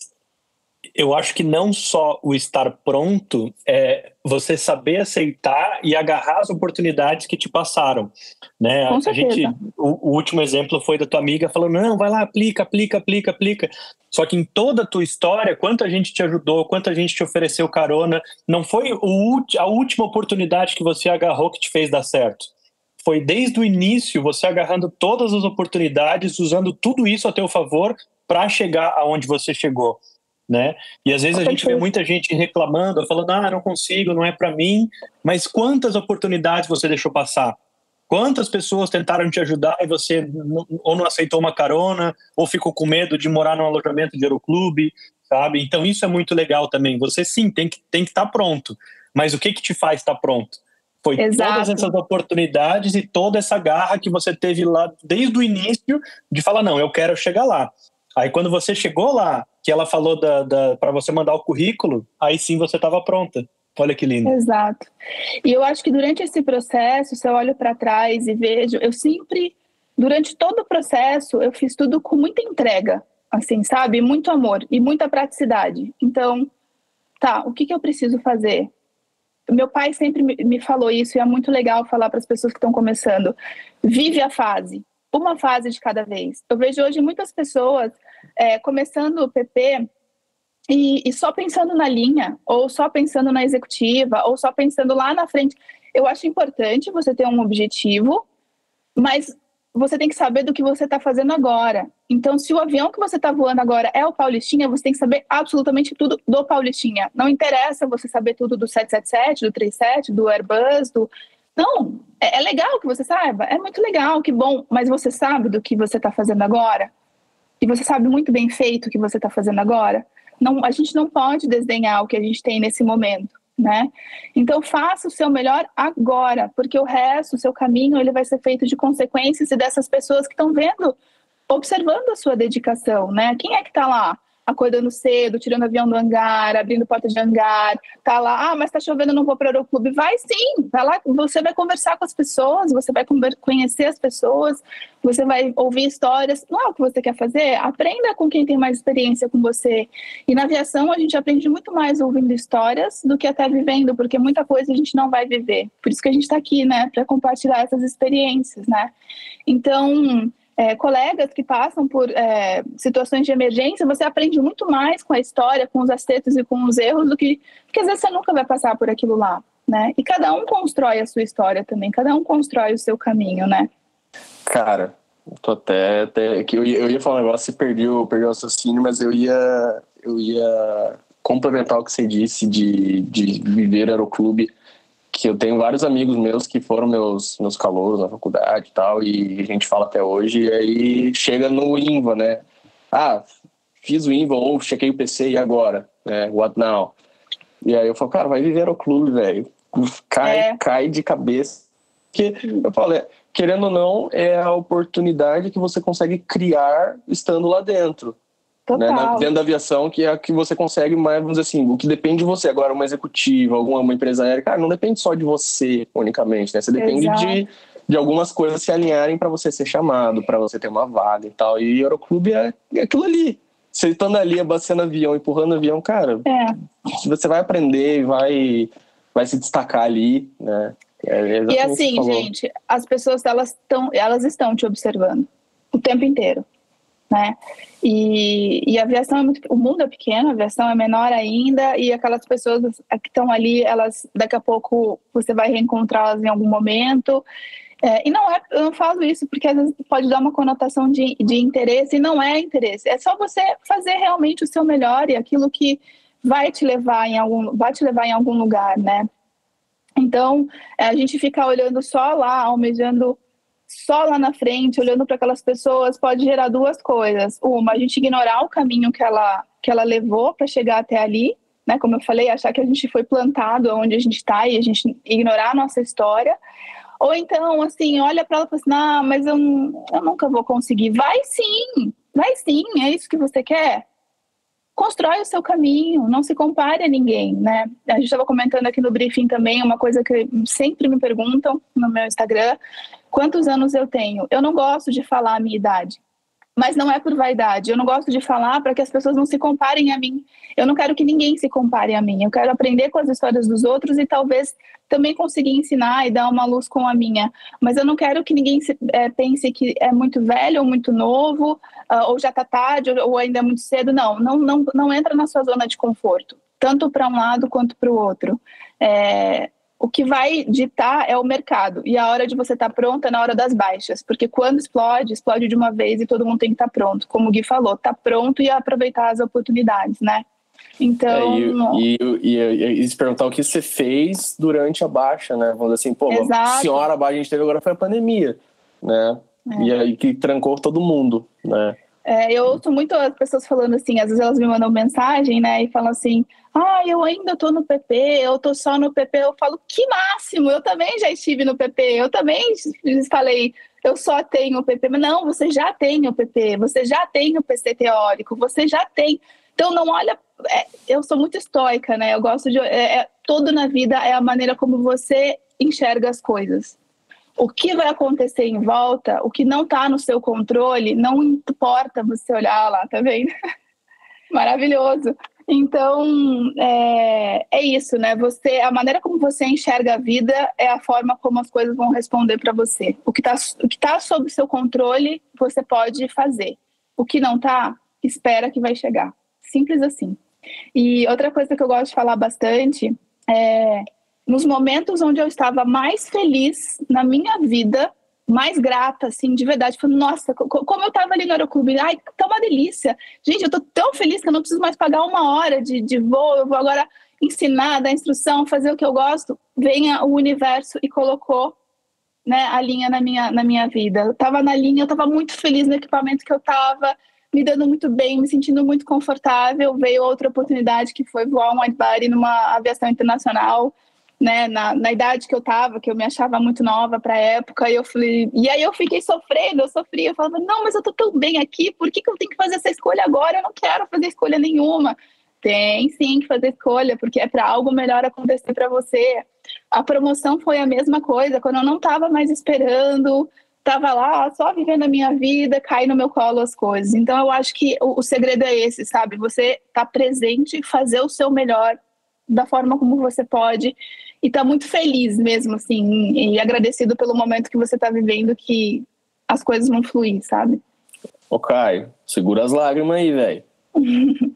eu acho que não só o estar pronto é você saber aceitar e agarrar as oportunidades que te passaram, né? Com a gente, o, o, último exemplo foi da tua amiga falando, não, vai lá, aplica, aplica, aplica, aplica. Só que em toda a tua história, quanta gente te ajudou, quanta gente te ofereceu carona, não foi o, a última oportunidade que você agarrou que te fez dar certo. Foi desde o início você agarrando todas as oportunidades, usando tudo isso a teu favor para chegar aonde você chegou né? E às vezes a gente vê muita gente reclamando, falando, ah, não consigo, não é para mim. Mas quantas oportunidades você deixou passar? Quantas pessoas tentaram te ajudar e você não, ou não aceitou uma carona, ou ficou com medo de morar num alojamento de aeroclube, sabe? Então isso é muito legal também. Você sim tem que tem que estar tá pronto. Mas o que que te faz estar tá pronto? Foi Exato. todas essas oportunidades e toda essa garra que você teve lá desde o início de falar não, eu quero chegar lá. Aí quando você chegou lá, que ela falou da, da para você mandar o currículo, aí sim você estava pronta. Olha que lindo. Exato. E eu acho que durante esse processo, se eu olho para trás e vejo, eu sempre, durante todo o processo, eu fiz tudo com muita entrega, assim, sabe? Muito amor e muita praticidade. Então, tá, o que, que eu preciso fazer? Meu pai sempre me falou isso e é muito legal falar para as pessoas que estão começando. Vive a fase uma fase de cada vez. Eu vejo hoje muitas pessoas é, começando o PP e, e, só pensando na linha, ou só pensando na executiva, ou só pensando lá na frente. Eu acho importante você ter um objetivo, mas você tem que saber do que você está fazendo agora. Então, se o avião que você está voando agora é o Paulistinha, você tem que saber absolutamente tudo do Paulistinha. Não interessa você saber tudo do 777, do 37, do Airbus, do não, é, é, legal que você saiba, é muito legal, que bom, mas você sabe do que você está fazendo agora? E você sabe muito bem feito o que você está fazendo agora? Não, a gente não pode desdenhar o que a gente tem nesse momento, né? Então faça o seu melhor agora, porque o resto, o seu caminho, ele vai ser feito de consequências e dessas pessoas que estão vendo, observando a sua dedicação, né? Quem é que está lá? Acordando cedo, tirando avião do hangar, abrindo porta de hangar, tá lá, ah, mas tá chovendo, não vou para o aeroclube. Vai sim, vai lá, você vai conversar com as pessoas, você vai conhecer as pessoas, você vai ouvir histórias. Não é o que você quer fazer? Aprenda com quem tem mais experiência com você. E na aviação a gente aprende muito mais ouvindo histórias do que até vivendo, porque muita coisa a gente não vai viver. Por isso que a gente está aqui, né, para compartilhar essas experiências, né? Então, é, colegas que passam por é, situações de emergência, você aprende muito mais com a história, com os acertos e com os erros, do que porque às vezes você nunca vai passar por aquilo lá, né? E cada um constrói a sua história também, cada um constrói o seu caminho, né? Cara, tô até, até que eu, eu ia falar um negócio e perdi o, perdi o mas eu ia, eu ia complementar o que você disse de, de viver aeroclube que eu tenho vários amigos meus que foram meus, meus calouros na faculdade e tal, e a gente fala até hoje, e aí chega no INVA, né? Ah, fiz o INVA ou chequei o PC e agora? Né? What now? E aí eu falo, cara, vai viver ao clube, velho. Cai, é. cai de cabeça. Porque eu falo, é, querendo ou não, é a oportunidade que você consegue criar estando lá dentro. Né, na, dentro da aviação, que é a que você consegue mais, vamos dizer assim, o que depende de você. Agora, uma executiva, alguma uma empresa aérea, cara, não depende só de você unicamente, né? Você depende de, de algumas coisas se alinharem para você ser chamado, para você ter uma vaga e tal. E Euroclube é, é aquilo ali. Você estando ali, abastecendo avião, empurrando avião, cara, é. você vai aprender, vai, vai se destacar ali, né? É e assim, gente, as pessoas elas estão elas estão te observando o tempo inteiro né? E, e a aviação é muito, o mundo é pequeno, a aviação é menor ainda e aquelas pessoas que estão ali, elas daqui a pouco você vai reencontrá-las em algum momento. É, e não é, eu não falo isso porque às vezes pode dar uma conotação de, de interesse e não é interesse. É só você fazer realmente o seu melhor e aquilo que vai te levar em algum, vai te levar em algum lugar, né? Então, é, a gente ficar olhando só lá, almejando só lá na frente, olhando para aquelas pessoas, pode gerar duas coisas. Uma, a gente ignorar o caminho que ela, que ela levou para chegar até ali, né? Como eu falei, achar que a gente foi plantado onde a gente está e a gente ignorar a nossa história. Ou então, assim, olha para ela e fala assim: mas eu, eu nunca vou conseguir. Vai sim, vai sim, é isso que você quer? constrói o seu caminho, não se compare a ninguém, né? A gente estava comentando aqui no briefing também uma coisa que sempre me perguntam no meu Instagram, quantos anos eu tenho? Eu não gosto de falar a minha idade mas não é por vaidade. Eu não gosto de falar para que as pessoas não se comparem a mim. Eu não quero que ninguém se compare a mim. Eu quero aprender com as histórias dos outros e talvez também conseguir ensinar e dar uma luz com a minha. Mas eu não quero que ninguém se, é, pense que é muito velho ou muito novo, uh, ou já está tarde, ou, ou, ainda é muito cedo. Não, não, não, não entra na sua zona de conforto, tanto para um lado quanto para o outro. É, o que vai ditar é o mercado. E a hora de você estar tá pronta é na hora das baixas. Porque quando explode, explode de uma vez e todo mundo tem que estar tá pronto. Como o Gui falou, tá pronto e aproveitar as oportunidades, né? Então. É, e, e, e, e, se perguntar o que você fez durante a baixa, né? Vamos dizer assim, pô, a senhora baixa a gente teve agora foi a pandemia, né? É. E aí que trancou todo mundo, né? É, eu ouço muito as pessoas falando assim, às vezes elas me mandam mensagem, né, e falam assim, ah, eu ainda tô no PP, eu tô só no PP. Eu falo, que máximo, eu também já estive no PP, eu também falei, eu só tenho o PP. Mas não, você já tem o PP, você já tem o PC teórico, você já tem. Então não olha, é, eu sou muito estoica, né, eu gosto de, é, é, tudo na vida é a maneira como você enxerga as coisas o que vai acontecer em volta, o que não está no seu controle, não importa você olhar lá, tá vendo? [laughs] Maravilhoso. Então, é, é, isso, né? Você, a maneira como você enxerga a vida é a forma como as coisas vão responder para você. O que está tá sob seu controle, você pode fazer. O que não está, espera que vai chegar. Simples assim. E outra coisa que eu gosto de falar bastante é nos momentos onde eu estava mais feliz na minha vida, mais grata, assim, de verdade. Falei, nossa, como eu estava ali no aeroclube, ai, tá uma delícia. Gente, eu tô tão feliz que eu não preciso mais pagar uma hora de, de voo, eu vou agora ensinar, dar instrução, fazer o que eu gosto. Venha o universo e colocou né, a linha na minha, na minha vida. Eu estava na linha, eu estava muito feliz no equipamento que eu estava, me dando muito bem, me sentindo muito confortável. Veio outra oportunidade que foi voar um wide body numa aviação internacional né, na, na idade que eu tava, que eu me achava muito nova para a época, e eu falei, e aí eu fiquei sofrendo, eu sofria, eu falava, não, mas eu tô tão bem aqui, por que, que eu tenho que fazer essa escolha agora? Eu não quero fazer escolha nenhuma. Tem sim que fazer escolha, porque é para algo melhor acontecer para você. A promoção foi a mesma coisa, quando eu não estava mais esperando, estava lá só vivendo a minha vida, cai no meu colo as coisas. Então eu acho que o, o segredo é esse, sabe? Você tá presente, fazer o seu melhor da forma como você pode e tá muito feliz mesmo, assim, e agradecido pelo momento que você tá vivendo, que as coisas vão fluir, sabe? Ô, Caio, segura as lágrimas aí, velho. [laughs]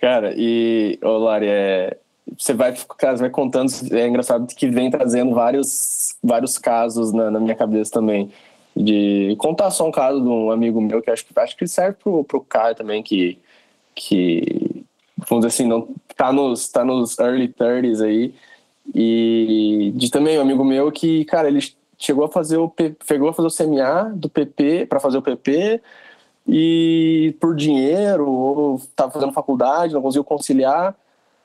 Cara, e, ô, Lari, é, você vai, cara, vai contando, é engraçado que vem trazendo vários, vários casos na, na, minha cabeça também. De contar só um caso de um amigo meu que acho que acho que serve pro, pro Caio também, que, que vamos dizer assim, não tá nos, tá nos early 30s aí, e de também um amigo meu que, cara, ele chegou a fazer o chegou a fazer o CMA do PP para fazer o PP e por dinheiro ou estava fazendo faculdade, não conseguiu conciliar,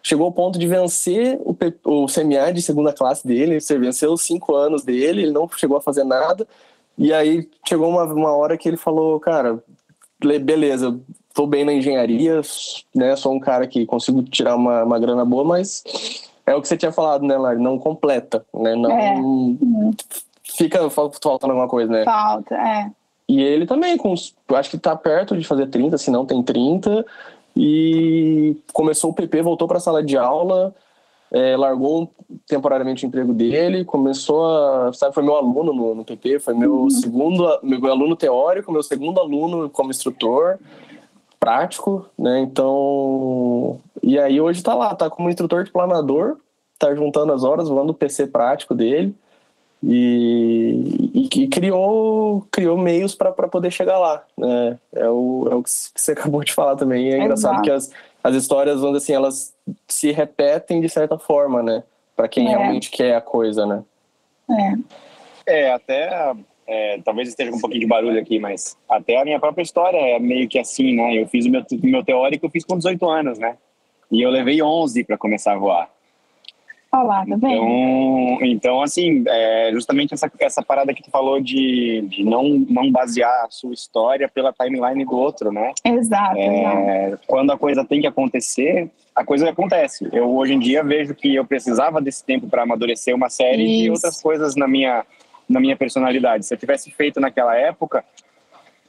chegou ao ponto de vencer o, o CMA de segunda classe dele, ele venceu os cinco anos dele, ele não chegou a fazer nada. E aí chegou uma, uma hora que ele falou, cara, beleza, tô bem na engenharia, né, sou um cara que consigo tirar uma, uma grana boa, mas é o que você tinha falado, né, Lari? Não completa, né? Não é. fica faltando alguma coisa, né? Falta, é. E ele também, com, acho que tá perto de fazer 30, se não tem 30. E começou o PP, voltou para a sala de aula, é, largou temporariamente o emprego dele, começou a. Sabe, foi meu aluno no, no PP, foi meu uhum. segundo meu aluno teórico, meu segundo aluno como instrutor prático, né? Então. E aí hoje tá lá, tá como instrutor de planador, tá juntando as horas, voando o PC prático dele. E, e, e criou, criou meios para poder chegar lá. Né? É, o, é o que você [laughs] acabou de falar também. É engraçado que as, as histórias, vamos assim, elas se repetem de certa forma, né? Para quem é. realmente quer a coisa, né? É, é até é, talvez esteja com um pouquinho de barulho aqui, mas até a minha própria história é meio que assim, né? Eu fiz o meu, meu teórico, eu fiz com 18 anos, né? E eu levei 11 para começar a voar. Olá, tá bem? Então, então assim, é justamente essa, essa parada que tu falou de, de não, não basear a sua história pela timeline do outro, né? Exato, é, exato. Quando a coisa tem que acontecer, a coisa acontece. Eu hoje em dia vejo que eu precisava desse tempo para amadurecer uma série Isso. de outras coisas na minha, na minha personalidade. Se eu tivesse feito naquela época,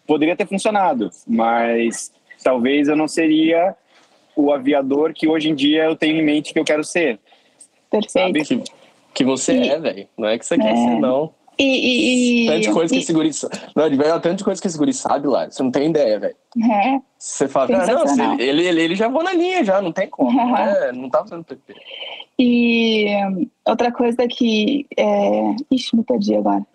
poderia ter funcionado, mas talvez eu não seria o aviador que hoje em dia eu tenho em mente que eu quero ser. Perfeito. Sabe? Que você e, é, velho. Não é que você é. quer ser, não. E, e, e tanto coisa que esse guri Não, de verdade, tanto de coisa que esse guri sabe lá. Você não tem ideia, velho. É. Você fala, ah, não, ele, ele, ele já voou na linha, já, não tem como. [laughs] Não, é, não tá fazendo PP. E outra coisa que. É... Ixi, me perdi agora.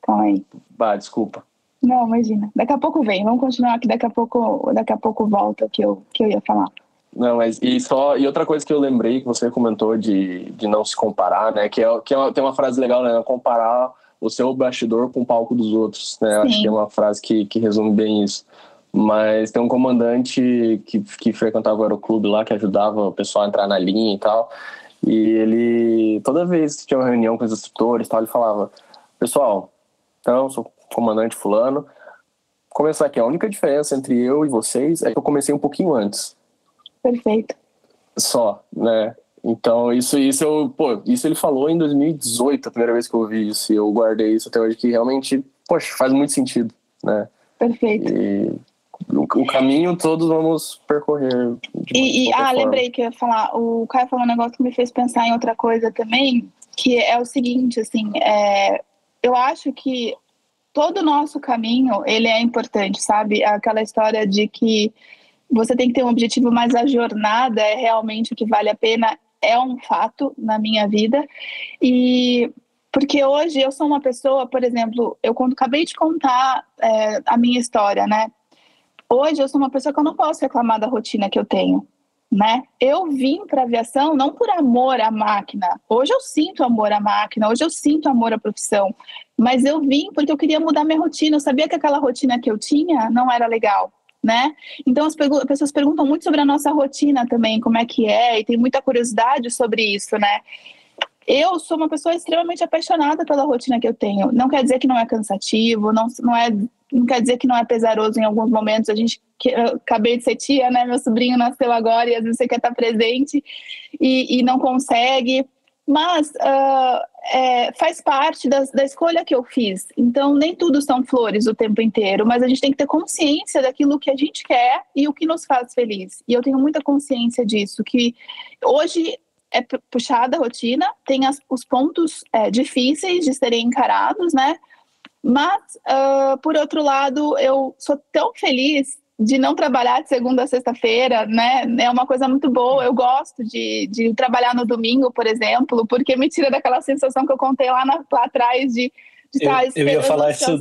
Calma aí. Bah, desculpa. Não, imagina. Daqui a pouco vem. Vamos continuar aqui. Daqui a pouco, daqui a pouco volta que eu, que eu ia falar. Não, mas e só e outra coisa que eu lembrei que você comentou de, de não se comparar, né? Que é que é, tem uma frase legal, né? Comparar o seu bastidor com o palco dos outros, né? Acho que é uma frase que, que resume bem isso. Mas tem um comandante que, que frequentava o aeroclube lá, que ajudava o pessoal a entrar na linha e tal. E ele, toda vez que tinha uma reunião com os instrutores tal, ele falava: Pessoal, então, sou comandante Fulano. Começar aqui, a única diferença entre eu e vocês é que eu comecei um pouquinho antes. Perfeito. Só, né? Então, isso, isso eu, pô, isso ele falou em 2018, a primeira vez que eu ouvi isso, e eu guardei isso até hoje, que realmente, poxa, faz muito sentido, né? Perfeito. E o, o caminho todos vamos percorrer. e, e ah, forma. lembrei que eu ia falar, o Caio falou um negócio que me fez pensar em outra coisa também, que é o seguinte, assim, é, eu acho que todo o nosso caminho, ele é importante, sabe? Aquela história de que você tem que ter um objetivo, mas a jornada é realmente o que vale a pena, é um fato na minha vida. E porque hoje eu sou uma pessoa, por exemplo, eu quando acabei de contar é, a minha história, né? Hoje eu sou uma pessoa que eu não posso reclamar da rotina que eu tenho, né? Eu vim para aviação não por amor à máquina. Hoje eu sinto amor à máquina, hoje eu sinto amor à profissão, mas eu vim porque eu queria mudar minha rotina. Eu sabia que aquela rotina que eu tinha não era legal né? Então as pessoas perguntam muito sobre a nossa rotina também, como é que é, e tem muita curiosidade sobre isso, né? Eu sou uma pessoa extremamente apaixonada pela rotina que eu tenho. Não quer dizer que não é cansativo, não, não é não quer dizer que não é pesaroso em alguns momentos. A gente que acabei de ser tia, né? Meu sobrinho nasceu agora e às vezes você quer estar presente e, e não consegue mas uh, é, faz parte das, da escolha que eu fiz. Então, nem tudo são flores o tempo inteiro, mas a gente tem que ter consciência daquilo que a gente quer e o que nos faz feliz. E eu tenho muita consciência disso, que hoje é puxada a rotina, tem as, os pontos é, difíceis de serem encarados, né? Mas, uh, por outro lado, eu sou tão feliz de não trabalhar de segunda a sexta-feira, né? É uma coisa muito boa. Eu gosto de, de trabalhar no domingo, por exemplo, porque me tira daquela sensação que eu contei lá, na, lá atrás de, de eu, estar eu ia falar isso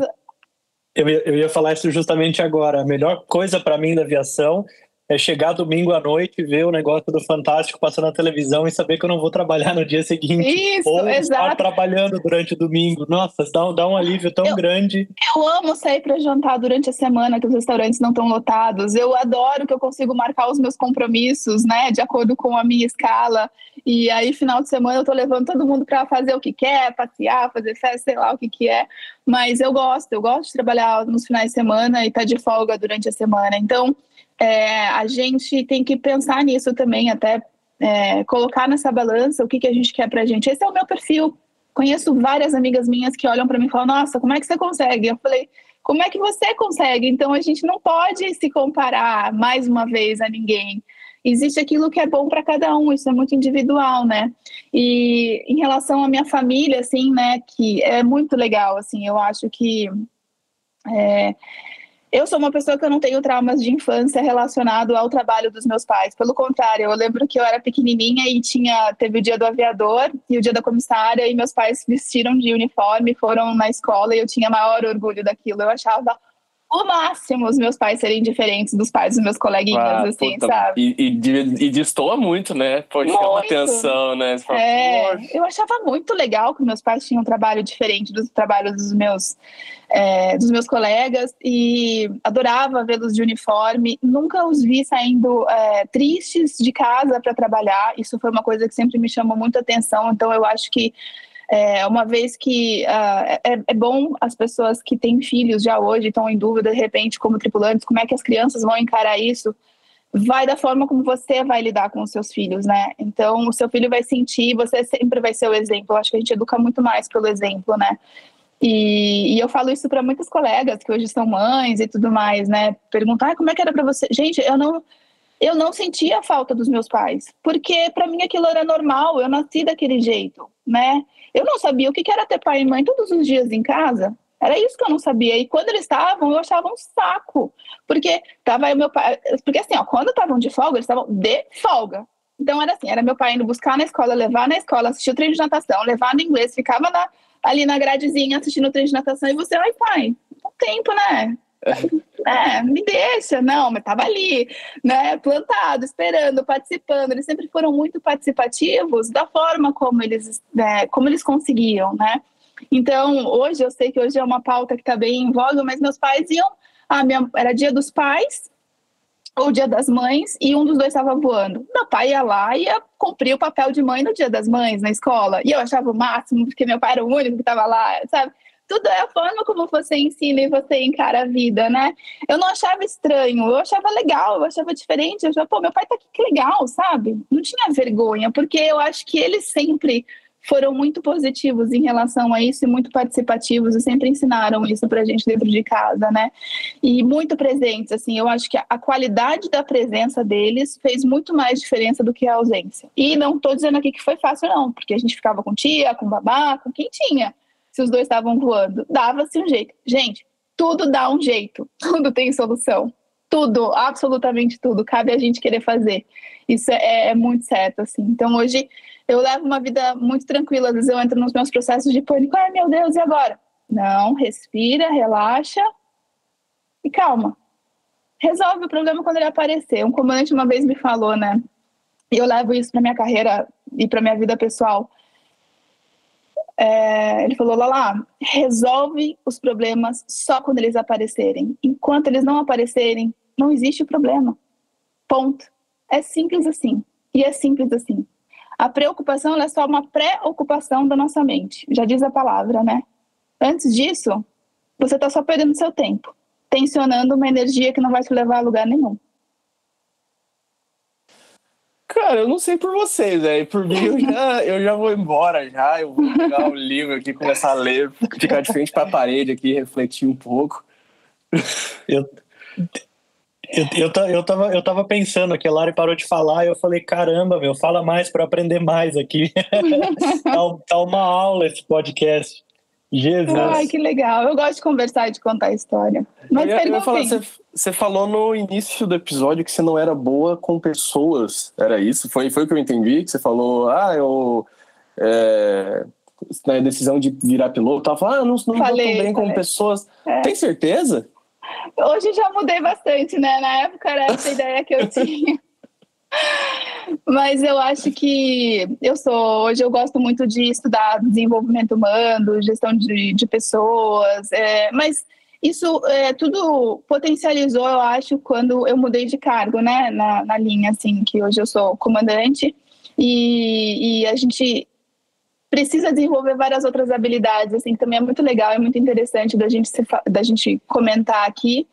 eu ia, eu ia falar isso justamente agora. A melhor coisa para mim da aviação é chegar domingo à noite e ver o negócio do Fantástico passando na televisão e saber que eu não vou trabalhar no dia seguinte. Isso, ou exato. estar trabalhando durante o domingo. Nossa, dá, dá um alívio tão eu, grande. Eu amo sair para jantar durante a semana, que os restaurantes não estão lotados. Eu adoro que eu consigo marcar os meus compromissos, né, de acordo com a minha escala. E aí, final de semana, eu tô levando todo mundo para fazer o que quer, passear, fazer festa, sei lá o que que é. Mas eu gosto, eu gosto de trabalhar nos finais de semana e estar tá de folga durante a semana. Então, é, a gente tem que pensar nisso também, até é, colocar nessa balança o que, que a gente quer pra gente. Esse é o meu perfil. Conheço várias amigas minhas que olham para mim e falam: Nossa, como é que você consegue? Eu falei: Como é que você consegue? Então a gente não pode se comparar mais uma vez a ninguém. existe aquilo que é bom para cada um, isso é muito individual, né? E em relação à minha família, assim, né, que é muito legal, assim, eu acho que é, eu sou uma pessoa que eu não tenho traumas de infância relacionado ao trabalho dos meus pais. Pelo contrário, eu lembro que eu era pequenininha e tinha teve o dia do aviador e o dia da comissária e meus pais vestiram de uniforme, foram na escola e eu tinha maior orgulho daquilo. Eu achava o máximo os meus pais serem diferentes dos pais dos meus coleguinhas, ah, assim, puta, sabe? E, e, e destoa muito, né? Pode chamar atenção, né? Fala, é, eu achava muito legal que meus pais tinham um trabalho diferente dos trabalhos dos meus, é, dos meus colegas e adorava vê-los de uniforme. Nunca os vi saindo é, tristes de casa para trabalhar. Isso foi uma coisa que sempre me chamou muito atenção. Então, eu acho que é, uma vez que uh, é, é, bom as pessoas que têm filhos já hoje estão em dúvida, de repente, como tripulantes, como é que as crianças vão encarar isso, vai da forma como você vai lidar com os seus filhos, né? Então, o seu filho vai sentir, você sempre vai ser o exemplo. Acho que a gente educa muito mais pelo exemplo, né? E, e eu falo isso para muitas colegas que hoje são mães e tudo mais, né? Perguntar ah, como é que era para você. Gente, eu não eu não sentia a falta dos meus pais, porque para mim aquilo era normal, eu nasci daquele jeito, né? Eu não sabia o que era ter pai e mãe todos os dias em casa. Era isso que eu não sabia. E quando eles estavam, eu achava um saco. Porque tava meu pai. Porque assim, ó, quando estavam de folga, eles estavam de folga. Então era assim, era meu pai indo buscar na escola, levar na escola, assistir o treino de natação, levar no inglês, ficava na, ali na gradezinha assistindo o treino de natação e você, ai pai, não tempo, né? É, me deixa, não, mas tava ali, né, plantado, esperando, participando. Eles sempre foram muito participativos da forma como eles, né, como eles conseguiam, né? Então, hoje eu sei que hoje é uma pauta que está bem em voga, mas meus pais iam, ah, minha, era dia dos pais ou dia das mães e um dos dois estava voando. Meu pai ia lá e ia cumprir o papel de mãe no dia das mães na escola. E eu achava o máximo, porque meu pai era o único que estava lá, sabe? Tudo é a forma como você ensina e você encara a vida, né? Eu não achava estranho, eu achava legal, eu achava diferente. Eu achava, pô, meu pai tá aqui, que legal, sabe? Não tinha vergonha, porque eu acho que eles sempre foram muito positivos em relação a isso e muito participativos e sempre ensinaram isso pra gente dentro de casa, né? E muito presentes, assim, eu acho que a qualidade da presença deles fez muito mais diferença do que a ausência. E não tô dizendo aqui que foi fácil não, porque a gente ficava com tia, com babá, com quem tinha se os dois estavam voando. Dava-se um jeito. Gente, tudo dá um jeito, [laughs] tudo tem solução. Tudo, absolutamente tudo. Cabe a gente querer fazer. Isso é, é muito certo, assim. Então, hoje, eu levo uma vida muito tranquila. Às vezes, eu entro nos meus processos de pânico. Ai, meu Deus, e agora? Não, respira, relaxa e calma. Resolve o problema quando ele aparecer. Um comandante uma vez me falou, né? E eu levo isso para minha carreira e para minha vida pessoal é, ele falou, Lala, resolve os problemas só quando eles aparecerem. Enquanto eles não aparecerem, não existe problema. Ponto. É simples assim. E é simples assim. A preocupação é só uma pré-ocupação da nossa mente. Já diz a palavra, né? Antes disso, você está só perdendo seu tempo, tensionando uma energia que não vai te levar a lugar nenhum. Cara, eu não sei por vocês, velho. Por mim, eu já, eu já vou embora já. Eu vou pegar o livro aqui, começar a ler, ficar de frente para a parede aqui, refletir um pouco. Eu, eu, eu, eu, tava, eu tava pensando aqui, a Lari parou de falar e eu falei, caramba, meu, fala mais para aprender mais aqui. [laughs] tá, tá uma aula esse podcast. Jesus. Ai, que legal. Eu gosto de conversar e de contar história. Mas eu, eu falar, você, você falou no início do episódio que você não era boa com pessoas. Era isso? Foi, foi o que eu entendi? Que você falou, ah, eu. É, na decisão de virar piloto, tava falando, ah, não, não falei, tão bem falei. com pessoas. É. Tem certeza? Hoje já mudei bastante, né? Na época era essa ideia que eu [laughs] tinha. Mas eu acho que eu sou. Hoje eu gosto muito de estudar desenvolvimento humano, gestão de, de pessoas, é, mas isso é, tudo potencializou, eu acho, quando eu mudei de cargo, né, na, na linha, assim, que hoje eu sou comandante, e, e a gente precisa desenvolver várias outras habilidades, assim, que também é muito legal, é muito interessante da gente, se, da gente comentar aqui,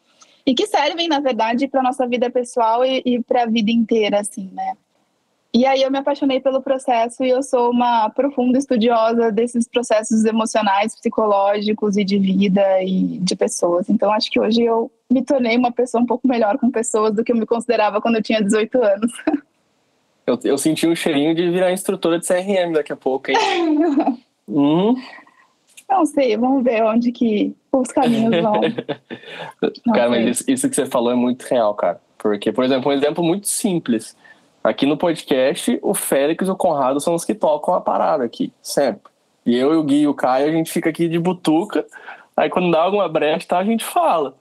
e que servem, na verdade, para nossa vida pessoal e, e para a vida inteira, assim, né. e aí eu me apaixonei pelo processo e eu sou uma profunda estudiosa desses processos emocionais, psicológicos e de vida e de pessoas. Então acho que hoje eu me tornei uma pessoa um pouco melhor com pessoas do que eu me considerava quando eu tinha 18 anos. [laughs] Eu, eu senti um cheirinho de virar instrutora de CRM daqui a pouco, hein? [laughs] uhum. Não sei, vamos ver onde que os caminhos [laughs] vão. cara, mas isso, isso que você falou é muito real, cara. Porque, por exemplo, um exemplo muito simples Aqui no podcast, o Félix e o Conrado são os que tocam a parada aqui, sempre. E eu e o Gui e o Caio, a gente fica aqui de butuca. Aí quando dá alguma brecha, tá, a gente fala.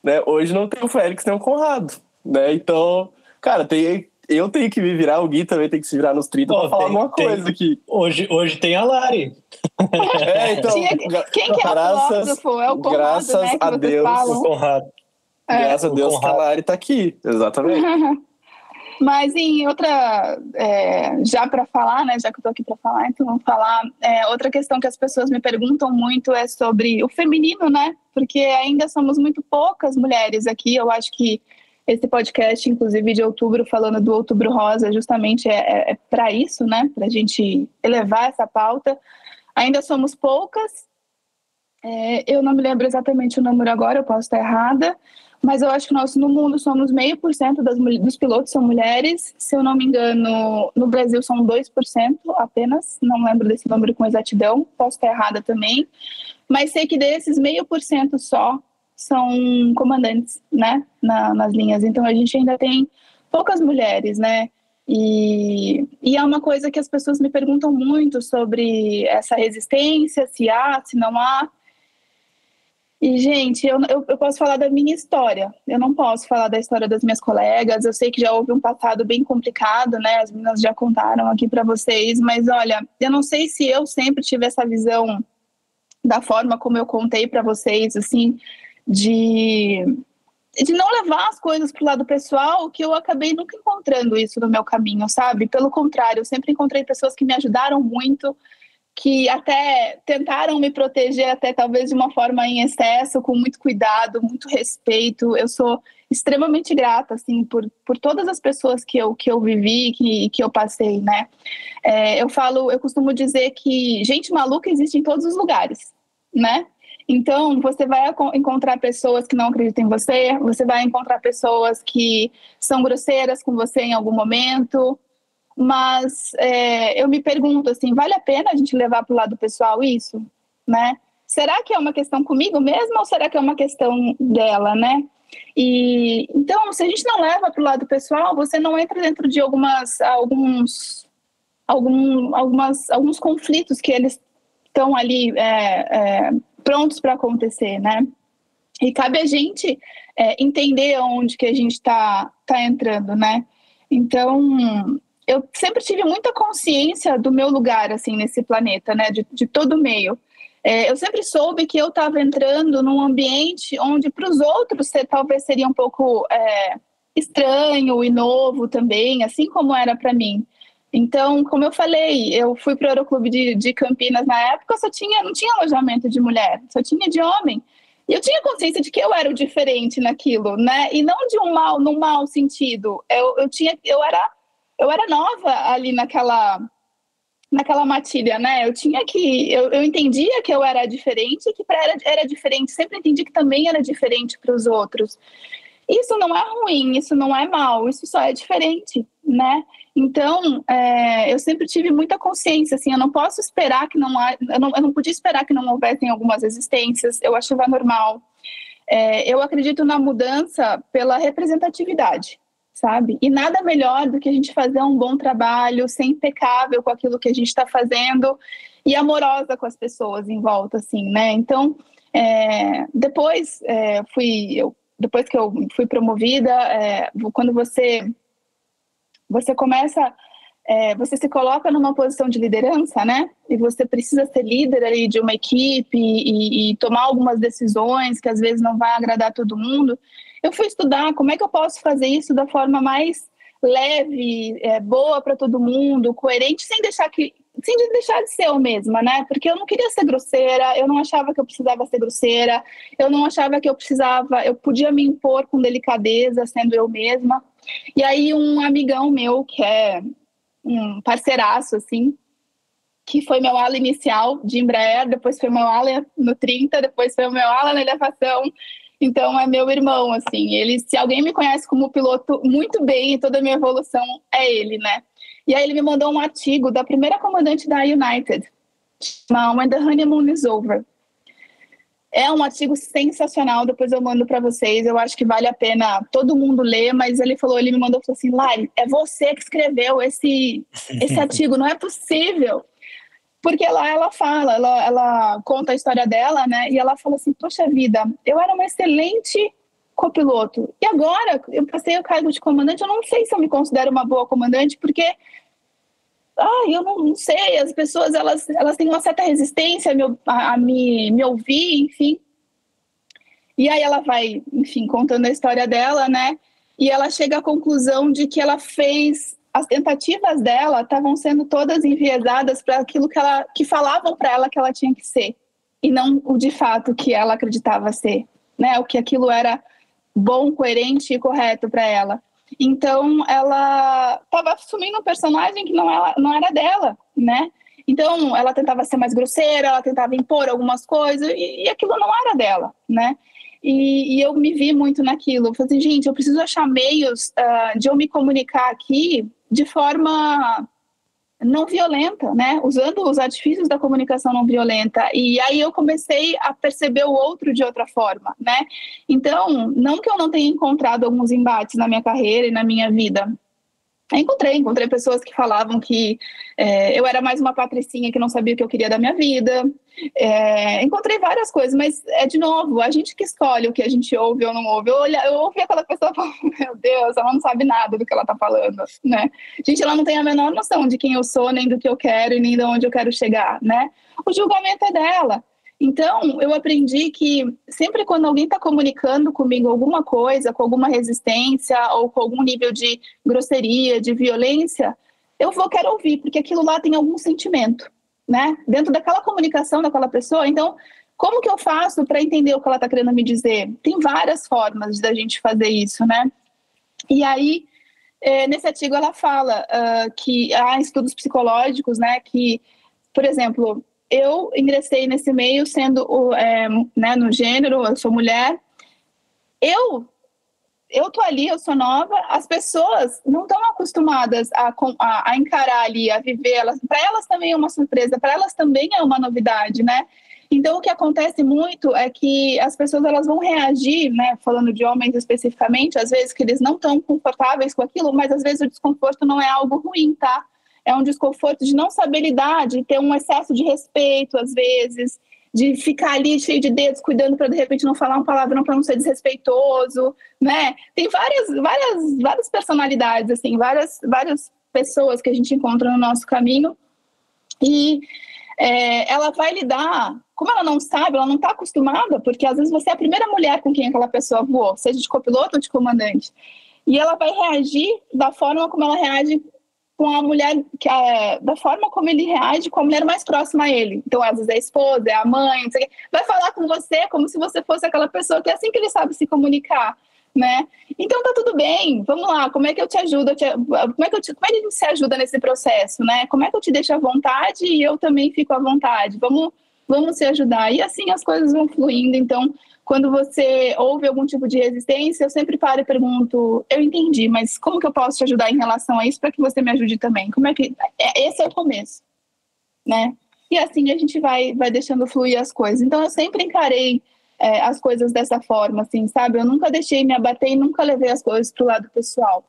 Né? Hoje não tem o Félix nem o Conrado. Né? Então, cara, tem, eu tenho que me virar, o Gui também tem que se virar nos 30 oh, pra falar tem, alguma coisa tem, aqui. Hoje, hoje tem a Lari. [laughs] é, então, Tinha, quem que é graças, o filósofo? É o Conrado, Graças né, a Deus. O Conrado. É. Graças a Deus que a Lari tá aqui. Exatamente. [laughs] Mas em outra, é, já para falar, né, já que eu estou aqui para falar, então vamos falar. É, outra questão que as pessoas me perguntam muito é sobre o feminino, né? Porque ainda somos muito poucas mulheres aqui. Eu acho que esse podcast, inclusive de outubro, falando do Outubro Rosa, justamente é, é, é para isso, né? Para a gente elevar essa pauta. Ainda somos poucas. É, eu não me lembro exatamente o número agora, eu posso estar errada mas eu acho que nós no mundo somos meio por cento dos pilotos são mulheres. Se eu não me engano, no Brasil são 2% apenas, não lembro desse número com exatidão, posso estar errada também. Mas sei que desses meio por cento só são comandantes, né, na, nas linhas. Então a gente ainda tem poucas mulheres, né? E, e, é uma coisa que as pessoas me perguntam muito sobre essa resistência, se há, se não há. E, gente, eu, eu, eu, posso falar da minha história, eu não posso falar da história das minhas colegas. Eu sei que já houve um passado bem complicado, né? As meninas já contaram aqui para vocês, mas olha, eu não sei se eu sempre tive essa visão da forma como eu contei para vocês, assim, de, de não levar as coisas para o lado pessoal, que eu acabei nunca encontrando isso no meu caminho, sabe? Pelo contrário, eu sempre encontrei pessoas que me ajudaram muito que até tentaram me proteger, até talvez de uma forma em excesso, com muito cuidado, muito respeito. Eu sou extremamente grata, assim, por, por todas as pessoas que eu, que eu vivi, que, que eu passei, né? É, eu falo, eu costumo dizer que gente maluca existe em todos os lugares, né? Então, você vai encontrar pessoas que não acreditam em você, você vai encontrar pessoas que são grosseiras com você em algum momento, mas é, eu me pergunto assim, vale a pena a gente levar para o lado pessoal isso, né? Será que é uma questão comigo mesmo ou será que é uma questão dela, né? E então, se a gente não leva para o lado pessoal, você não entra dentro de algumas alguns algum, algumas alguns conflitos que eles estão ali é, é, prontos para acontecer, né? E cabe a gente é, entender onde que a gente está tá entrando, né? Então, eu sempre tive muita consciência do meu lugar, assim, nesse planeta, né, de, de todo meio. É, eu sempre soube que eu estava entrando num ambiente onde para os outros talvez seria um pouco é, estranho e novo também, assim como era para mim. Então, como eu falei, eu fui para o Aeroclube de, de Campinas na época, só tinha, não tinha alojamento de mulher, só tinha de homem. E eu tinha consciência de que eu era o diferente naquilo, né? E não de um mal, num mau sentido. Eu, eu tinha, eu era eu era nova ali naquela naquela matilha, né? Eu tinha que eu, eu entendia que eu era diferente, que para era, era diferente, sempre entendi que também era diferente para os outros. Isso não é ruim, isso não é mal, isso só é diferente, né? Então, é, eu sempre tive muita consciência, assim, eu não posso esperar que não há, eu não, eu não podia esperar que não houvessem algumas existências, eu achava normal. É, eu acredito na mudança pela representatividade, sabe? E nada melhor do que a gente fazer um bom trabalho, ser impecável com aquilo que a gente está fazendo e amorosa com as pessoas em volta, assim, né? Então, é, depois é, fui, eu, depois que eu fui promovida, é, quando você você começa é, você se coloca numa posição de liderança, né? E você precisa ser líder ali de uma equipe e, e, tomar algumas decisões que às vezes não vai agradar todo mundo. Eu fui estudar como é que eu posso fazer isso da forma mais leve, é, boa para todo mundo, coerente, sem deixar que sem deixar de ser eu mesma, né? Porque eu não queria ser grosseira, eu não achava que eu precisava ser grosseira, eu não achava que eu precisava, eu podia me impor com delicadeza, sendo eu mesma. E aí um amigão meu que é um parceiraço, assim, que foi meu ala inicial de Embraer, depois foi meu ala no 30, depois foi meu ala na elevação. Então é meu irmão, assim. Ele, se alguém me conhece como piloto muito bem e toda a minha evolução é ele, né? E aí ele me mandou um artigo da primeira comandante da United, chama When the Honeymoon is Over. É um artigo sensacional, depois eu mando para vocês. Eu acho que vale a pena todo mundo ler, mas ele falou, ele me mandou falou assim: "Lari, é você que escreveu esse esse [laughs] artigo, não é possível". Porque lá ela fala, ela, ela conta a história dela, né? E ela fala assim: Poxa vida, eu era uma excelente copiloto. E agora eu passei o cargo de comandante, eu não sei se eu me considero uma boa comandante, porque ah, eu não, não sei, as pessoas elas, elas têm uma certa resistência a me, a, a me, me ouvir, enfim. E aí ela vai, enfim, contando a história dela, né? E ela chega à conclusão de que ela fez as tentativas dela estavam sendo todas enviesadas para aquilo que ela que falavam para ela que ela tinha que ser e não o de fato que ela acreditava ser, né? O que aquilo era bom, coerente e correto para ela. Então ela estava assumindo um personagem que não era, não era dela, né? Então ela tentava ser mais grosseira, ela tentava impor algumas coisas e, e aquilo não era dela, né? E, e, eu me vi muito naquilo. Falei assim, gente, eu preciso achar meios uh, de eu me comunicar aqui de forma não violenta, né? Usando os artifícios da comunicação não violenta. E aí eu comecei a perceber o outro de outra forma, né? Então, não que eu não tenha encontrado alguns embates na minha carreira e na minha vida, Encontrei, encontrei pessoas que falavam que é, eu era mais uma patricinha que não sabia o que eu queria da minha vida. É, encontrei várias coisas, mas é de novo, a gente que escolhe o que a gente ouve ou não ouve. Eu, eu ouvi aquela pessoa [laughs] falando, meu Deus, ela não sabe nada do que ela tá falando, né? Gente, ela não tem a menor noção de quem eu sou, nem do que eu quero nem de onde eu quero chegar, né? O julgamento é dela. Então, eu aprendi que sempre quando alguém está comunicando comigo alguma coisa, com alguma resistência ou com algum nível de grosseria, de violência, eu vou querer ouvir, porque aquilo lá tem algum sentimento, né? Dentro daquela comunicação daquela pessoa. Então, como que eu faço para entender o que ela está querendo me dizer? Tem várias formas da gente fazer isso, né? E aí, é, nesse artigo ela fala uh, que há estudos psicológicos, né, que, por exemplo, eu ingressei nesse meio sendo é, né, no gênero, eu sou mulher. Eu eu tô ali, eu sou nova, as pessoas não estão acostumadas a, a, a, encarar ali, a viver. Elas, para elas também é uma surpresa, para elas também é uma novidade, né? Então, o que acontece muito é que as pessoas elas vão reagir, né? Falando de homens especificamente, às vezes que eles não estão confortáveis com aquilo, mas às vezes o desconforto não é algo ruim, tá? É um desconforto de não saber lidar, de ter um excesso de respeito, às vezes, de ficar ali cheio de dedos, cuidando para de repente não falar um palavrão para não ser desrespeitoso, né? Tem várias, várias, várias personalidades, assim, várias, várias pessoas que a gente encontra no nosso caminho e é, ela vai lidar, como ela não sabe, ela não está acostumada, porque às vezes você é a primeira mulher com quem aquela pessoa voou, seja de copiloto ou de comandante, e ela vai reagir da forma como ela reage com a mulher, que é, da forma como ele reage com a mulher mais próxima a ele. Então, às vezes é a esposa, é a mãe, vai falar com você como se você fosse aquela pessoa que é assim que ele sabe se comunicar, né? Então tá tudo bem, vamos lá, como é que eu te ajudo? Eu te, como, é que eu te, como é que se ajuda nesse processo, né? Como é que eu te deixo à vontade e eu também fico à vontade? Vamos, vamos se ajudar. E assim as coisas vão fluindo, então quando você ouve algum tipo de resistência, eu sempre paro e pergunto: eu entendi, mas como que eu posso te ajudar em relação a isso para que você me ajude também? Como é que é, esse é o começo, né? E assim a gente vai vai deixando fluir as coisas. Então eu sempre encarei é, as coisas dessa forma, assim, sabe? Eu nunca deixei me abater e nunca levei as coisas para o lado pessoal.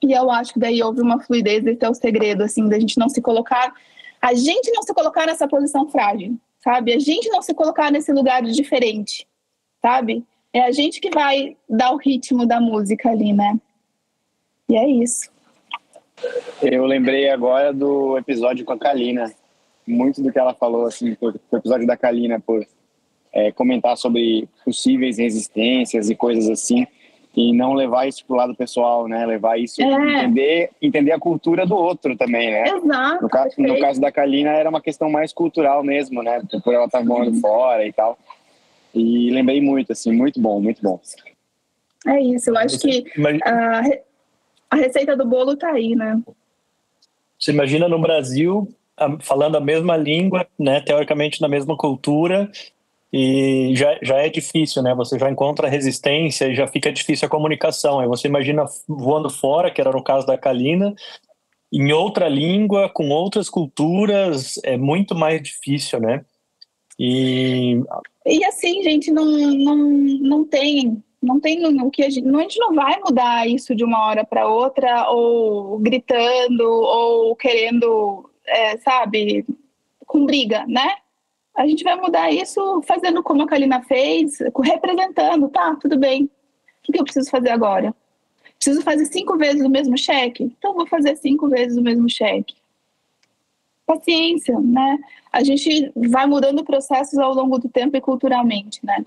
E eu acho que daí houve uma fluidez, esse é o segredo, assim, da gente não se colocar, a gente não se colocar nessa posição frágil, sabe? A gente não se colocar nesse lugar diferente sabe? É a gente que vai dar o ritmo da música ali, né? E é isso. Eu lembrei agora do episódio com a Kalina. Muito do que ela falou, assim, o episódio da Kalina, por é, comentar sobre possíveis resistências e coisas assim, e não levar isso pro lado pessoal, né? Levar isso, é. entender, entender a cultura do outro também, né? Exato. No, ca no caso da Kalina, era uma questão mais cultural mesmo, né? Por ela estar morando fora e tal. E lembrei muito, assim, muito bom, muito bom. É isso, eu acho que a, a receita do bolo tá aí, né? Você imagina no Brasil falando a mesma língua, né, teoricamente na mesma cultura, e já, já é difícil, né? Você já encontra resistência e já fica difícil a comunicação. Aí você imagina voando fora, que era no caso da Kalina, em outra língua, com outras culturas, é muito mais difícil, né? E, e assim, gente, não, não, não tem não tem o que a gente, a gente não vai mudar isso de uma hora para outra ou gritando ou querendo, é, sabe, com briga, né? A gente vai mudar isso fazendo como a Kalina fez, representando, tá, tudo bem. O que eu preciso fazer agora? Preciso fazer cinco vezes o mesmo cheque? Então vou fazer cinco vezes o mesmo cheque. Paciência, né? A gente vai mudando processos ao longo do tempo e culturalmente, né?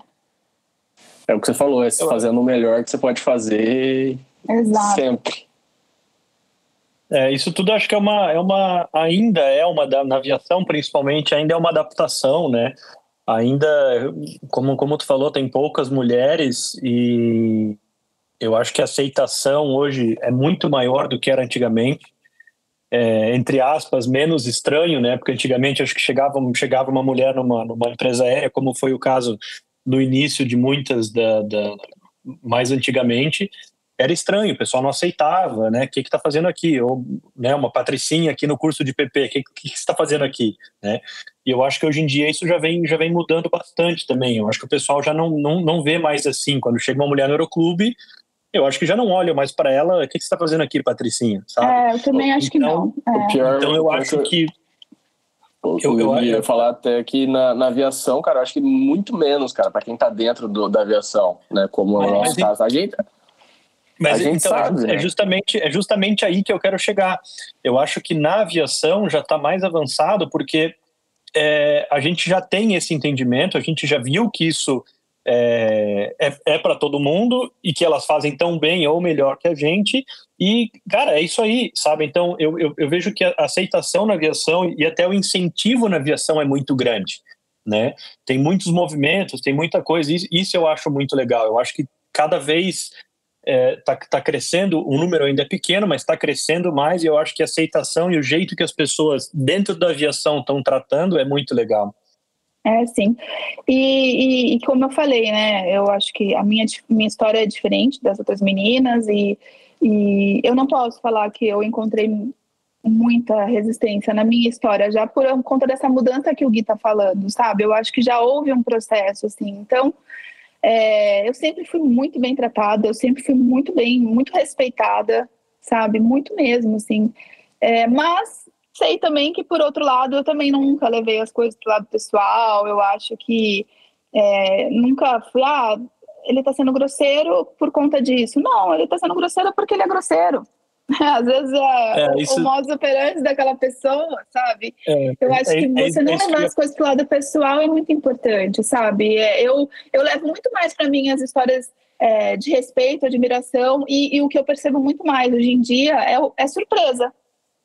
É o que você falou, é se fazendo o melhor que você pode fazer Exato. sempre. É, isso tudo acho que é uma, é uma ainda é uma da na aviação principalmente ainda é uma adaptação, né? Ainda como como tu falou tem poucas mulheres e eu acho que a aceitação hoje é muito maior do que era antigamente. É, entre aspas, menos estranho, né? Porque antigamente acho que chegava, chegava uma mulher numa, numa empresa aérea, como foi o caso no início de muitas da, da mais antigamente, era estranho, o pessoal não aceitava, né? O que está fazendo aqui? Ou né, uma patricinha aqui no curso de PP, o que, que, que está fazendo aqui? Né? E eu acho que hoje em dia isso já vem, já vem mudando bastante também. Eu acho que o pessoal já não, não, não vê mais assim. Quando chega uma mulher no Aeroclube, eu acho que já não olham mais para ela. O que, que você está fazendo aqui, Patricinha? Sabe? É, eu também acho então, que não. É. Pior, então eu acho que eu, eu, eu ia falar até que na, na aviação, cara, eu acho que muito menos, cara, para quem tá dentro do, da aviação, né? Como mas, é o nosso caso. A gente, mas a gente então, sabe, é, né? justamente, é justamente aí que eu quero chegar. Eu acho que na aviação já está mais avançado, porque é, a gente já tem esse entendimento, a gente já viu que isso é, é, é para todo mundo e que elas fazem tão bem ou melhor que a gente. E, cara, é isso aí, sabe? Então, eu, eu, eu vejo que a aceitação na aviação e até o incentivo na aviação é muito grande. Né? Tem muitos movimentos, tem muita coisa, isso, isso eu acho muito legal. Eu acho que cada vez está é, tá, tá crescendo, o número ainda é pequeno, mas está crescendo mais, e eu acho que a aceitação e o jeito que as pessoas dentro da aviação estão tratando é muito legal. É, sim. E, e, e, como eu falei, né, eu acho que a minha, minha história é diferente das outras meninas, e, e eu não posso falar que eu encontrei muita resistência na minha história, já por conta dessa mudança que o Gui está falando, sabe? Eu acho que já houve um processo, assim, então é, eu sempre fui muito bem tratada, eu sempre fui muito bem, muito respeitada, sabe? Muito mesmo, assim. É, mas sei também que, por outro lado, eu também nunca levei as coisas pro lado pessoal. Eu acho que é, nunca fui, ah, ele tá sendo grosseiro por conta disso. Não, ele tá sendo grosseiro porque ele é grosseiro. [laughs] Às vezes é, é isso... o modus operandi daquela pessoa, sabe? É, eu acho é, que é você não levar as coisas pro lado pessoal é muito importante, sabe? É, eu, eu levo muito mais para mim as histórias de respeito, admiração, e, e, o que eu percebo muito mais hoje em dia é, é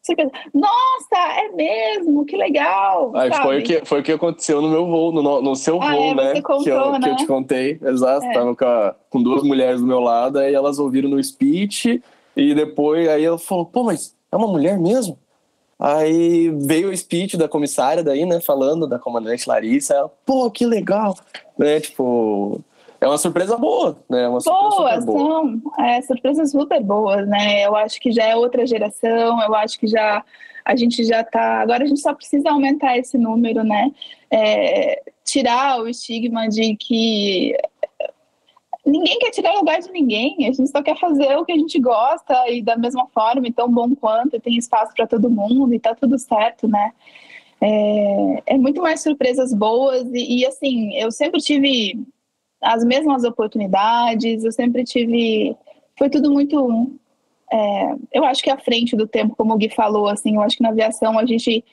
surpresa. surpresa. Nossa, é mesmo, que legal! Ah, foi, o que, foi o que aconteceu no meu voo, no, no seu ah, voo, né? Contou, que, eu, né? que eu te contei, exato. Tava com, a, com duas mulheres do meu lado, aí elas ouviram no speech e depois, aí ela falou, pô, mas é uma mulher mesmo? Aí veio o speech da comissária daí, né, falando da comandante Larissa, ela, pô, que legal, né, tipo, é uma surpresa boa, né, é uma boas, boa. são, é, surpresas super boas, né, eu acho que já é outra geração, eu acho que já, a gente já tá, agora a gente só precisa aumentar esse número, né, é, tirar o estigma de que ninguém quer tirar o lugar de ninguém, a gente só quer fazer o que a gente gosta e da mesma forma, e tão bom quanto, e tem espaço para todo mundo e tá tudo certo, né? É, é muito mais surpresas boas e, e, assim, eu sempre tive as mesmas oportunidades, eu sempre tive. Foi tudo muito. É, eu acho que à frente do tempo, como o Gui falou, assim, eu acho que na aviação a gente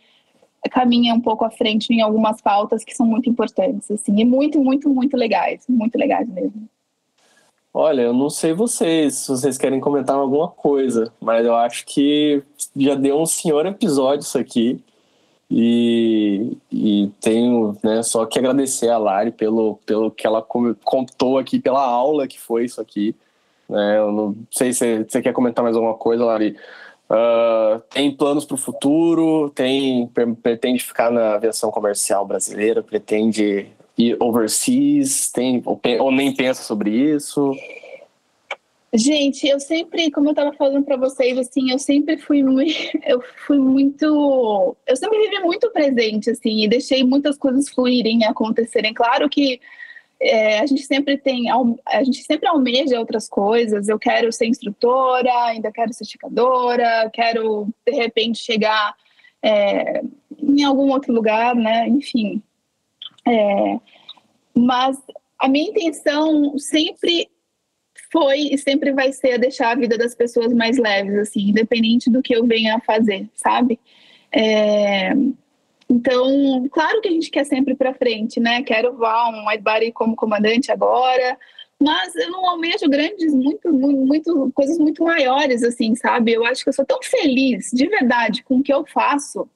caminha um pouco à frente em algumas pautas que são muito importantes, assim, e muito, muito, muito legais, muito legais mesmo. Olha, eu não sei vocês, se vocês querem comentar alguma coisa, mas eu acho que já deu um senhor episódio isso aqui. E, e tenho né, só que agradecer a Lari pelo, pelo que ela contou aqui, pela aula que foi isso aqui. Né, eu não sei se você quer comentar mais alguma coisa, Lari, Uh, tem planos para o futuro? Tem pretende ficar na aviação comercial brasileira? Pretende ir overseas? Tem ou, ou nem pensa sobre isso? Gente, eu sempre, como eu estava falando para vocês, assim, eu sempre fui muito, [laughs] eu fui muito, eu sempre vivi muito presente, assim, e deixei muitas coisas fluírem, acontecerem. Claro que é, a gente sempre tem, a gente sempre almeja outras coisas. Eu quero ser instrutora, ainda quero ser esticadora, quero de repente chegar é, em algum outro lugar, né? Enfim. É, mas a minha intenção sempre foi e sempre vai ser deixar a vida das pessoas mais leves, assim, independente do que eu venha a fazer, sabe? É, então, claro que a gente quer sempre para frente, né? Quero voar um wide body como comandante agora, mas eu não almejo grandes, muito, muito, coisas muito maiores, assim, sabe? Eu acho que eu sou tão feliz, de verdade, com o que eu faço,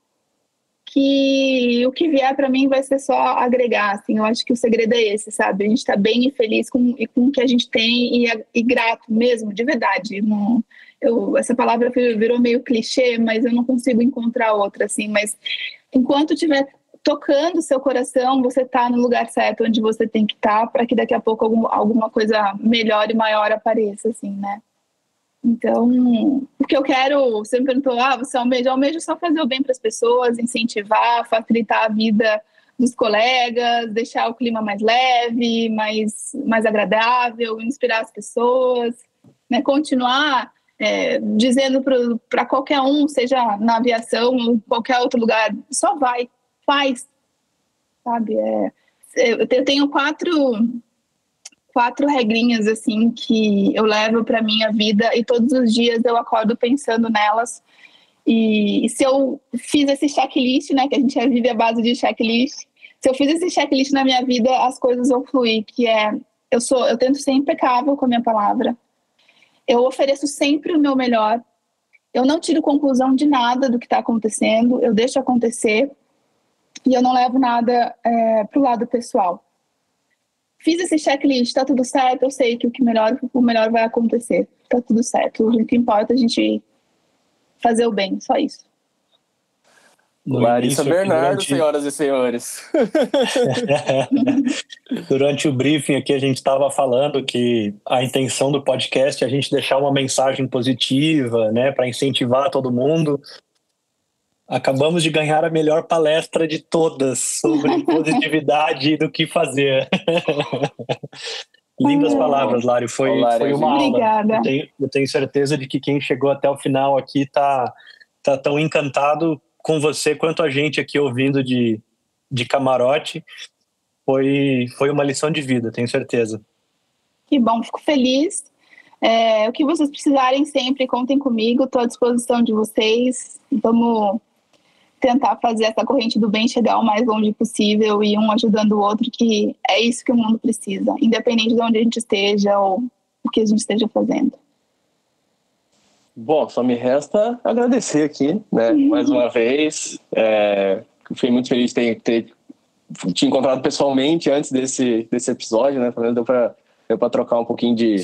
que o que vier para mim vai ser só agregar, assim, eu acho que o segredo é esse, sabe? A gente está bem e feliz com, e com o que a gente tem e, e grato mesmo, de verdade. Não, eu, essa palavra virou meio clichê, mas eu não consigo encontrar outra, assim, mas enquanto estiver tocando seu coração, você está no lugar certo onde você tem que estar tá, para que daqui a pouco algum, alguma coisa melhor e maior apareça, assim, né? Então, o que eu quero, você me perguntou, ah, você almeja? Eu almejo só fazer o bem para as pessoas, incentivar, facilitar a vida dos colegas, deixar o clima mais leve, mais, mais agradável, inspirar as pessoas, né? continuar é, dizendo para qualquer um, seja na aviação ou qualquer outro lugar, só vai, faz, sabe? É, eu tenho quatro quatro regrinhas assim que eu levo para minha vida e todos os dias eu acordo pensando nelas. E, e se eu fiz esse checklist, né, que a gente vive a base de checklist, se eu fiz esse checklist na minha vida, as coisas vão fluir, que é eu sou, eu tento ser impecável com a minha palavra. Eu ofereço sempre o meu melhor. Eu não tiro conclusão de nada do que está acontecendo, eu deixo acontecer e eu não levo nada é, para o lado pessoal fiz esse checklist, tá tudo certo, eu sei que o que melhor, o melhor vai acontecer. Tá tudo certo. O que importa é a gente fazer o bem, só isso. Larissa Bernardo, durante... senhoras e senhores. [laughs] durante o briefing aqui, a gente estava falando que a intenção do podcast é a gente deixar uma mensagem positiva, né, para incentivar todo mundo. Acabamos de ganhar a melhor palestra de todas sobre [laughs] positividade e do que fazer. [laughs] Lindas palavras, Lário. Foi, Olá, foi uma Obrigada. aula. Eu tenho, eu tenho, certeza de que quem chegou até o final aqui está tá tão encantado com você quanto a gente aqui ouvindo de, de camarote. Foi, foi uma lição de vida, tenho certeza. Que bom, fico feliz. É, o que vocês precisarem sempre, contem comigo, estou à disposição de vocês. Vamos tentar fazer essa corrente do bem chegar o mais longe possível e um ajudando o outro, que é isso que o mundo precisa, independente de onde a gente esteja ou o que a gente esteja fazendo. Bom, só me resta agradecer aqui, né, [laughs] mais uma vez. É, fui muito feliz de ter, ter te encontrado pessoalmente antes desse, desse episódio, né? Também deu para deu trocar um pouquinho de,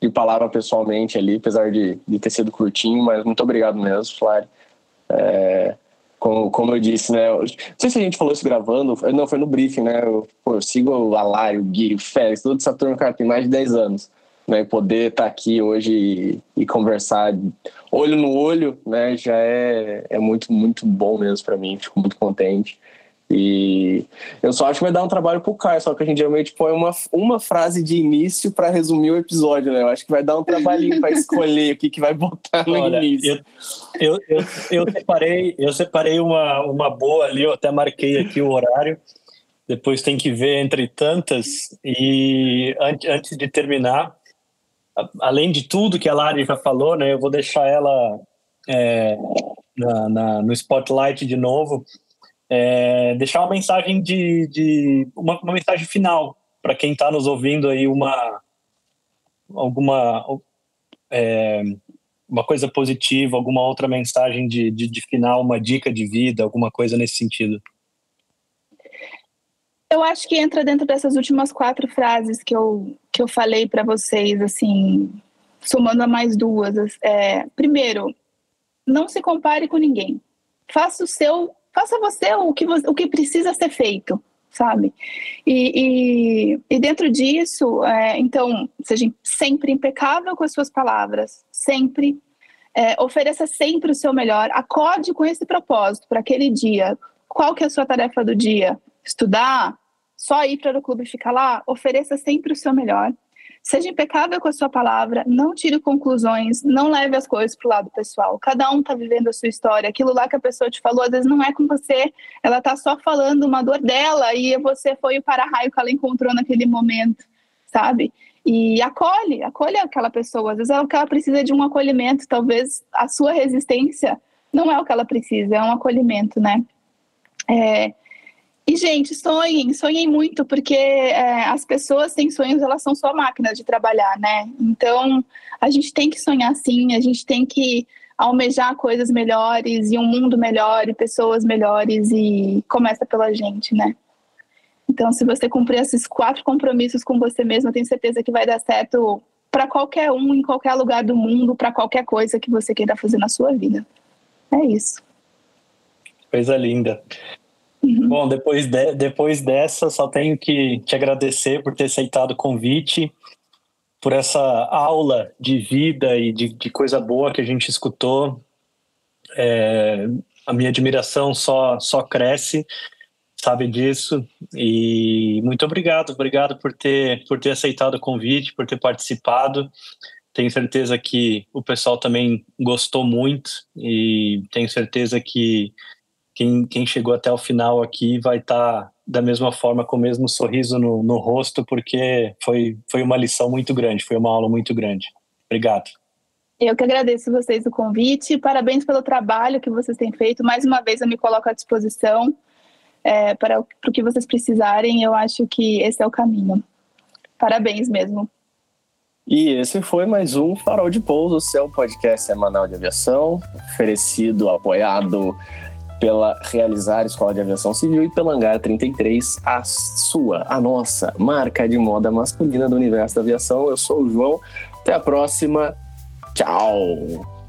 de palavra pessoalmente ali, apesar de, de ter sido curtinho, mas muito obrigado mesmo, Flávio. É, como, como eu disse, né? não sei se a gente falou isso gravando, não, foi no briefing, né? Eu, pô, eu sigo o Alário, o Gui, o Félix, todo essa turma, cara, tem mais de 10 anos. Né, poder estar tá aqui hoje e, e, conversar olho no olho, né, já é, é muito, muito bom mesmo para mim, fico muito contente. E eu só acho que vai dar um trabalho pro Caio, só que a gente geralmente põe uma, uma frase de início para resumir o episódio, né? Eu acho que vai dar um trabalhinho para escolher o que, que vai botar no Olha, início. Eu, eu, eu, eu, separei, eu separei uma, uma boa ali, eu até marquei aqui o horário. Depois tem que ver entre tantas. E antes, antes de terminar, além de tudo que a Lari já falou, né? Eu vou deixar ela é, na, na, no spotlight de novo é, deixar uma mensagem de, de uma, uma mensagem final para quem está nos ouvindo aí uma alguma é, uma coisa positiva, alguma outra mensagem de, de, de, final, uma dica de vida, alguma coisa nesse sentido? Eu acho que entra dentro dessas últimas quatro frases que eu, que eu falei para vocês, assim, somando a mais duas. É, primeiro, não se compare com ninguém. Faça o seu, faça você o que, o que precisa ser feito, sabe? E, e, e dentro disso, é, então, seja sempre impecável com as suas palavras, sempre. É, ofereça sempre o seu melhor, acorde com esse propósito para aquele dia. Qual que é a sua tarefa do dia? Estudar? Só ir para o clube e ficar lá? Ofereça sempre o seu melhor. Seja impecável com a sua palavra, não tire conclusões, não leve as coisas para o lado pessoal. Cada um está vivendo a sua história. Aquilo lá que a pessoa te falou, às vezes não é com você. Ela está só falando uma dor dela e você foi o para-raio que ela encontrou naquele momento, sabe? E acolhe, acolhe aquela pessoa. Às vezes ela, ela precisa de um acolhimento. Talvez a sua resistência não é o que ela precisa, é um acolhimento, né? É, e, gente, sonhem, sonhem muito, porque é, as pessoas sem sonhos, elas são só máquinas de trabalhar, né? Então, a gente tem que sonhar sim, a gente tem que almejar coisas melhores e um mundo melhor e pessoas melhores e começa pela gente, né? Então, se você cumprir esses quatro compromissos com você mesmo, eu tenho certeza que vai dar certo para qualquer um, em qualquer lugar do mundo, para qualquer coisa que você queira fazer na sua vida. É isso. Coisa linda. Uhum. Bom, depois, de, depois dessa, só tenho que te agradecer por ter aceitado o convite, por essa aula de vida e de, de coisa boa que a gente escutou. É, a minha admiração só, só cresce, sabe disso. E muito obrigado, obrigado por ter, por ter aceitado o convite, por ter participado. Tenho certeza que o pessoal também gostou muito e tenho certeza que quem, quem chegou até o final aqui vai estar tá da mesma forma com o mesmo sorriso no, no rosto, porque foi, foi uma lição muito grande, foi uma aula muito grande. Obrigado. Eu que agradeço vocês o convite, parabéns pelo trabalho que vocês têm feito. Mais uma vez eu me coloco à disposição é, para, para o que vocês precisarem. Eu acho que esse é o caminho. Parabéns mesmo. E esse foi mais um Farol de Pouso, seu podcast semanal de aviação, oferecido, apoiado pela Realizar Escola de Aviação Civil e pela Hangar 33, a sua, a nossa marca de moda masculina do universo da aviação. Eu sou o João. Até a próxima. Tchau!